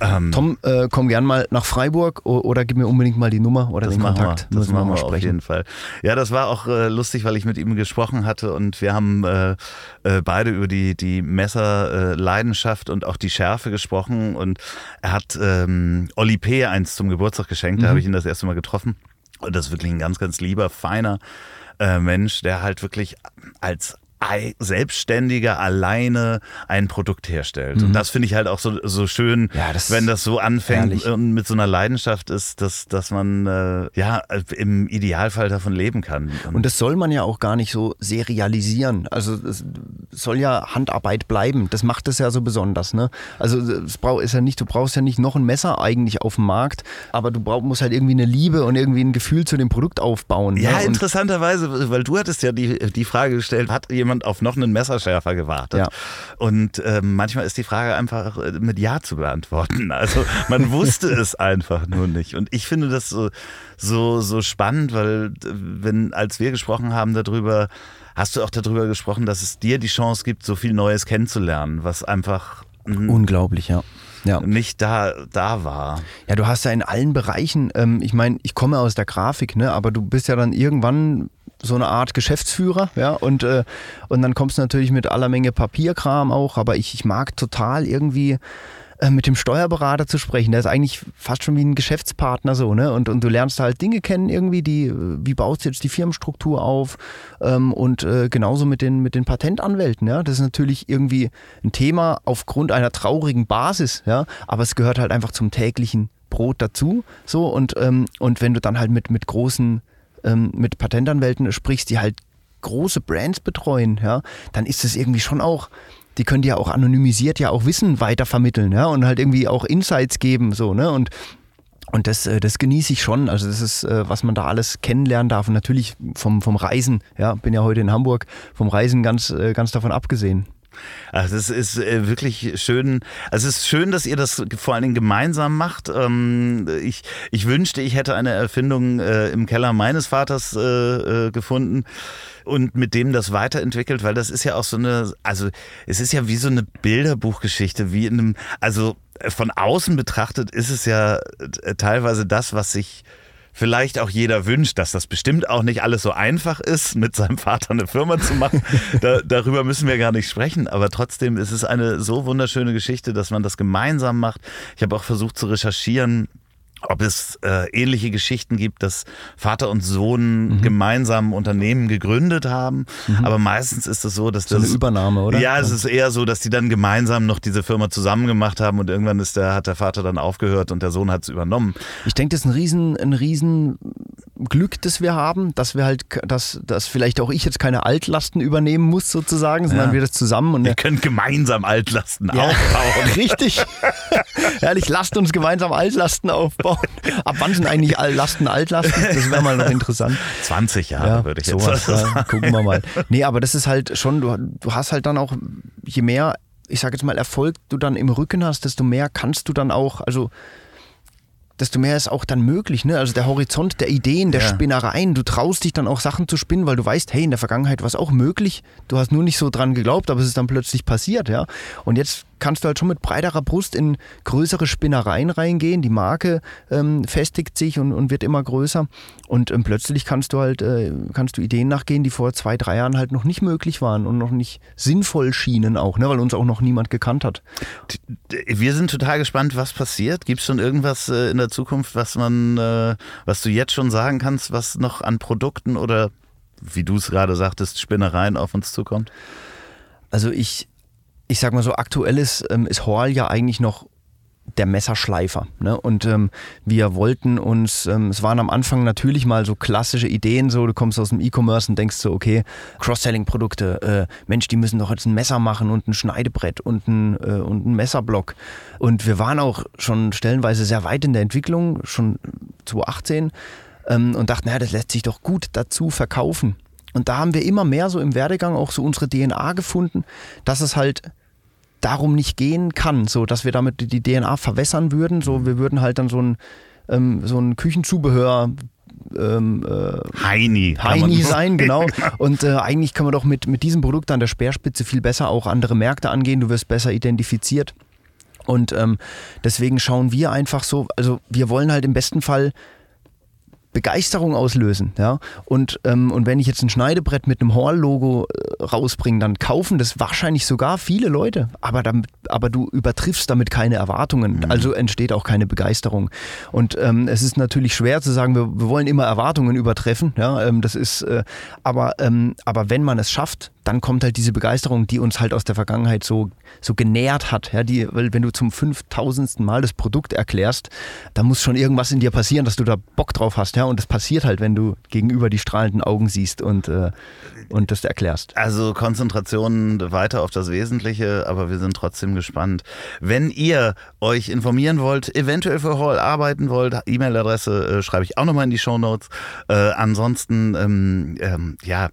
Ähm, Tom, äh, komm gern mal nach Freiburg oder gib mir unbedingt mal die Nummer oder das den Kontakt. wir, das machen mal wir auf jeden Fall. Ja, das war auch äh, lustig, weil ich mit ihm gesprochen hatte und wir haben äh, äh, beide über die, die Messerleidenschaft Leidenschaft und auch die Schärfe gesprochen und er hat ähm, Oli P. eins zum Geburtstag geschenkt, da Mhm. habe ich ihn das erste Mal getroffen und das ist wirklich ein ganz, ganz lieber, feiner äh, Mensch, der halt wirklich als Selbstständiger alleine ein Produkt herstellt. Und das finde ich halt auch so, so schön, Mhm. Ja, das wenn das so anfängt und mit so einer Leidenschaft ist, dass, dass man äh, ja im Idealfall davon leben kann. Und das soll man ja auch gar nicht so serialisieren. Also es soll ja Handarbeit bleiben. Das macht es ja so besonders. Ne? Also es brauch, ist ja nicht, du brauchst ja nicht noch ein Messer eigentlich auf dem Markt, aber du brauch, musst halt irgendwie eine Liebe und irgendwie ein Gefühl zu dem Produkt aufbauen. ja, ne? und, interessanterweise, weil du hattest ja die, die Frage gestellt, hat jemand auf noch einen Messerschärfer gewartet? Ja. Und ähm, manchmal ist die Frage einfach äh, mit Ja zu beantworten. Also man wusste es einfach nur nicht. Und ich finde das so, so, so spannend, weil äh, wenn, als wir gesprochen haben darüber, hast du auch darüber gesprochen, dass es dir die Chance gibt, so viel Neues kennenzulernen, was einfach Unglaublich, ja. Ja. nicht da, da war. Ja, du hast ja in allen Bereichen, ähm, ich meine, ich komme aus der Grafik, ne, aber du bist ja dann irgendwann so eine Art Geschäftsführer, ja, und, äh, und dann kommst du natürlich mit aller Menge Papierkram auch, aber ich, ich mag total irgendwie äh, mit dem Steuerberater zu sprechen. Der ist eigentlich fast schon wie ein Geschäftspartner so, ne? Und, und du lernst halt Dinge kennen irgendwie, die, äh, wie baust du jetzt die Firmenstruktur auf ähm, und äh, genauso mit den, mit den Patentanwälten, ja. Das ist natürlich irgendwie ein Thema aufgrund einer traurigen Basis, ja, aber es gehört halt einfach zum täglichen Brot dazu, so und, ähm, und wenn du dann halt mit, mit großen, ähm, mit Patentanwälten sprichst, die halt große Brands betreuen, ja, dann ist es irgendwie schon auch, die können dir ja auch anonymisiert ja auch Wissen weitervermitteln, ja, und halt irgendwie auch Insights geben, so, ne, und und das, äh, das genieße ich schon. Also das ist, äh, was man da alles kennenlernen darf. Und natürlich vom, vom Reisen, ja, bin ja heute in Hamburg, vom Reisen ganz, äh, ganz davon abgesehen. Also das ist äh, wirklich schön. Also es ist schön, dass ihr das vor allen Dingen gemeinsam macht. Ähm, ich, ich wünschte, ich hätte eine Erfindung äh, im Keller meines Vaters äh, gefunden und mit dem das weiterentwickelt, weil das ist ja auch so eine, also es ist ja wie so eine Bilderbuchgeschichte, wie in einem, also von außen betrachtet ist es ja teilweise das, was sich vielleicht auch jeder wünscht, dass das bestimmt auch nicht alles so einfach ist, mit seinem Vater eine Firma zu machen. Da, darüber müssen wir gar nicht sprechen, aber trotzdem ist es eine so wunderschöne Geschichte, dass man das gemeinsam macht. Ich habe auch versucht zu recherchieren, ob es äh, ähnliche Geschichten gibt, dass Vater und Sohn Mhm. gemeinsam ein Unternehmen gegründet haben. Aber meistens ist es so, dass So eine das Übernahme, oder? ja, es ist eher so, dass die dann gemeinsam noch diese Firma zusammen gemacht haben und irgendwann ist der, hat der Vater dann aufgehört und der Sohn hat es übernommen. Ich denke, das ist ein riesen, ein riesen Glück, das wir haben, dass wir halt, dass, dass vielleicht auch ich jetzt keine Altlasten übernehmen muss sozusagen, sondern Ja. wir das zusammen und Wir können gemeinsam Altlasten aufbauen. Richtig. Ehrlich, lasst uns gemeinsam Altlasten aufbauen. Ab wann sind eigentlich All- Lasten Altlasten? Das wäre mal noch interessant. 20 Jahre würde ich jetzt sowas, sagen. ja, gucken wir mal. Nee, aber das ist halt schon, du, du hast halt dann auch, je mehr, ich sage jetzt mal, Erfolg du dann im Rücken hast, desto mehr kannst du dann auch, also desto mehr ist auch dann möglich. Ne? Also der Horizont der Ideen, der Ja. Spinnereien. Du traust dich dann auch Sachen zu spinnen, weil du weißt, hey, in der Vergangenheit war es auch möglich. Du hast nur nicht so dran geglaubt, aber es ist dann plötzlich passiert. ja. Und jetzt kannst du halt schon mit breiterer Brust in größere Spinnereien reingehen. Die Marke ähm, festigt sich und, und, wird immer größer. Und ähm, plötzlich kannst du halt, äh, kannst du Ideen nachgehen, die vor zwei, drei Jahren halt noch nicht möglich waren und noch nicht sinnvoll schienen auch, ne? weil uns auch noch niemand gekannt hat. Wir sind total gespannt, was passiert. Gibt es schon irgendwas äh, in der Zukunft, was man, äh, was du jetzt schon sagen kannst, was noch an Produkten oder wie du es gerade sagtest, Spinnereien auf uns zukommt? Also ich, ich sag mal so, aktuell ist, ähm, ist Horl ja eigentlich noch der Messerschleifer. Ne? Und ähm, wir wollten uns, ähm, es waren am Anfang natürlich mal so klassische Ideen, so du kommst aus dem E-Commerce und denkst so, okay, Cross-Selling-Produkte, äh, Mensch, die müssen doch jetzt ein Messer machen und ein Schneidebrett und ein, äh, und ein Messerblock. Und wir waren auch schon stellenweise sehr weit in der Entwicklung, schon 2018 ähm, und dachten, naja, das lässt sich doch gut dazu verkaufen. Und da haben wir immer mehr so im Werdegang auch so unsere DNA gefunden, dass es halt darum nicht gehen kann, so dass wir damit die DNA verwässern würden. So, wir würden halt dann so ein, ähm, so ein Küchenzubehör ähm, äh, Heini. Heini sein, genau. Und äh, eigentlich kann man doch mit, mit diesem Produkt an der Speerspitze viel besser auch andere Märkte angehen. Du wirst besser identifiziert. Und ähm, deswegen schauen wir einfach so, also wir wollen halt im besten Fall Begeisterung auslösen. Ja? Und, ähm, und wenn ich jetzt ein Schneidebrett mit einem Hall-Logo äh, rausbringe, dann kaufen das wahrscheinlich sogar viele Leute. Aber, damit, aber du übertriffst damit keine Erwartungen. Mhm. Also entsteht auch keine Begeisterung. Und ähm, es ist natürlich schwer zu sagen, wir, wir wollen immer Erwartungen übertreffen. Ja? Ähm, das ist, äh, aber, ähm, aber wenn man es schafft, dann kommt halt diese Begeisterung, die uns halt aus der Vergangenheit so, so genährt hat. Ja, die, weil wenn du zum 5000. Mal das Produkt erklärst, dann muss schon irgendwas in dir passieren, dass du da Bock drauf hast. Ja, und das passiert halt, wenn du gegenüber die strahlenden Augen siehst und, äh, und das erklärst. Also Konzentration weiter auf das Wesentliche, aber wir sind trotzdem gespannt. Wenn ihr euch informieren wollt, eventuell für Hall arbeiten wollt, E-Mail-Adresse äh, schreibe ich auch nochmal in die Show Notes. Äh, ansonsten, ähm, ähm, ja,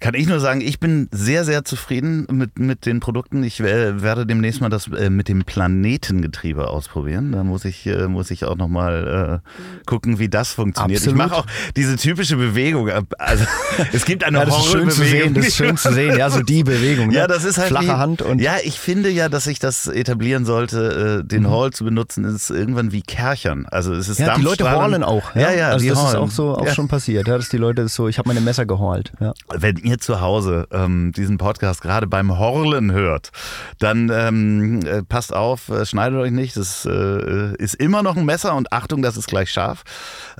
kann ich nur sagen, ich bin sehr, sehr zufrieden mit, mit den Produkten. Ich werde demnächst mal das äh, mit dem Planetengetriebe ausprobieren. Da muss ich, äh, muss ich auch nochmal äh, gucken, wie das funktioniert. Absolut. Ich mache auch diese typische Bewegung. Also, es gibt eine ja, das ist schön zu sehen, Das ist schön zu sehen, ja, so die Bewegung. Ne? Ja, das ist halt flache wie, Hand und ja, ich finde ja, dass ich das etablieren sollte, den mhm. Hall zu benutzen, ist irgendwann wie Kerchern. Also es ist ja, die Leute hallen auch. Ja, ja, ja also das hallen. ist auch so auch ja. schon passiert, ja, dass die Leute so, ich habe meine Messer gehorlt. Ja. Wenn ihr zu Hause ähm, diesen Podcast gerade beim Horlen hört, dann ähm, äh, passt auf, äh, schneidet euch nicht. Das äh, ist immer noch ein Messer und Achtung, das ist gleich scharf.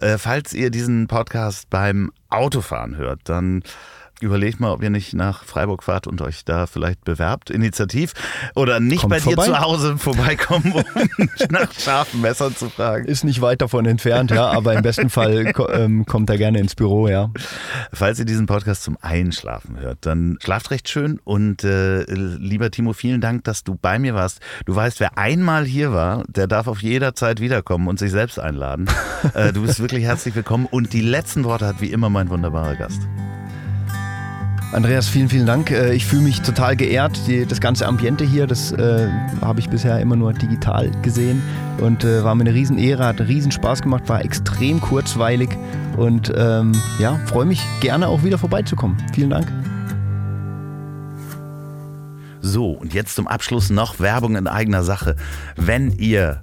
Äh, falls ihr diesen Podcast beim Autofahren hört, dann Überlegt mal, ob ihr nicht nach Freiburg fahrt und euch da vielleicht bewerbt, initiativ. Oder nicht kommt bei vorbei. dir zu Hause vorbeikommen, um nach scharfen Messern zu fragen. Ist nicht weit davon entfernt, ja, aber im besten Fall ähm, kommt er gerne ins Büro, ja. Falls ihr diesen Podcast zum Einschlafen hört, dann schlaft recht schön und äh, lieber Timo, vielen Dank, dass du bei mir warst. Du weißt, wer einmal hier war, der darf auf jeder Zeit wiederkommen und sich selbst einladen. äh, du bist wirklich herzlich willkommen und die letzten Worte hat wie immer mein wunderbarer Gast. Andreas, vielen, vielen Dank. Äh, ich fühle mich total geehrt. Die, das ganze Ambiente hier, das äh, habe ich bisher immer nur digital gesehen und äh, war mir eine Riesenehre, hat riesen Spaß gemacht, war extrem kurzweilig und ähm, ja, freue mich gerne auch wieder vorbeizukommen. Vielen Dank. So, und jetzt zum Abschluss noch Werbung in eigener Sache. Wenn ihr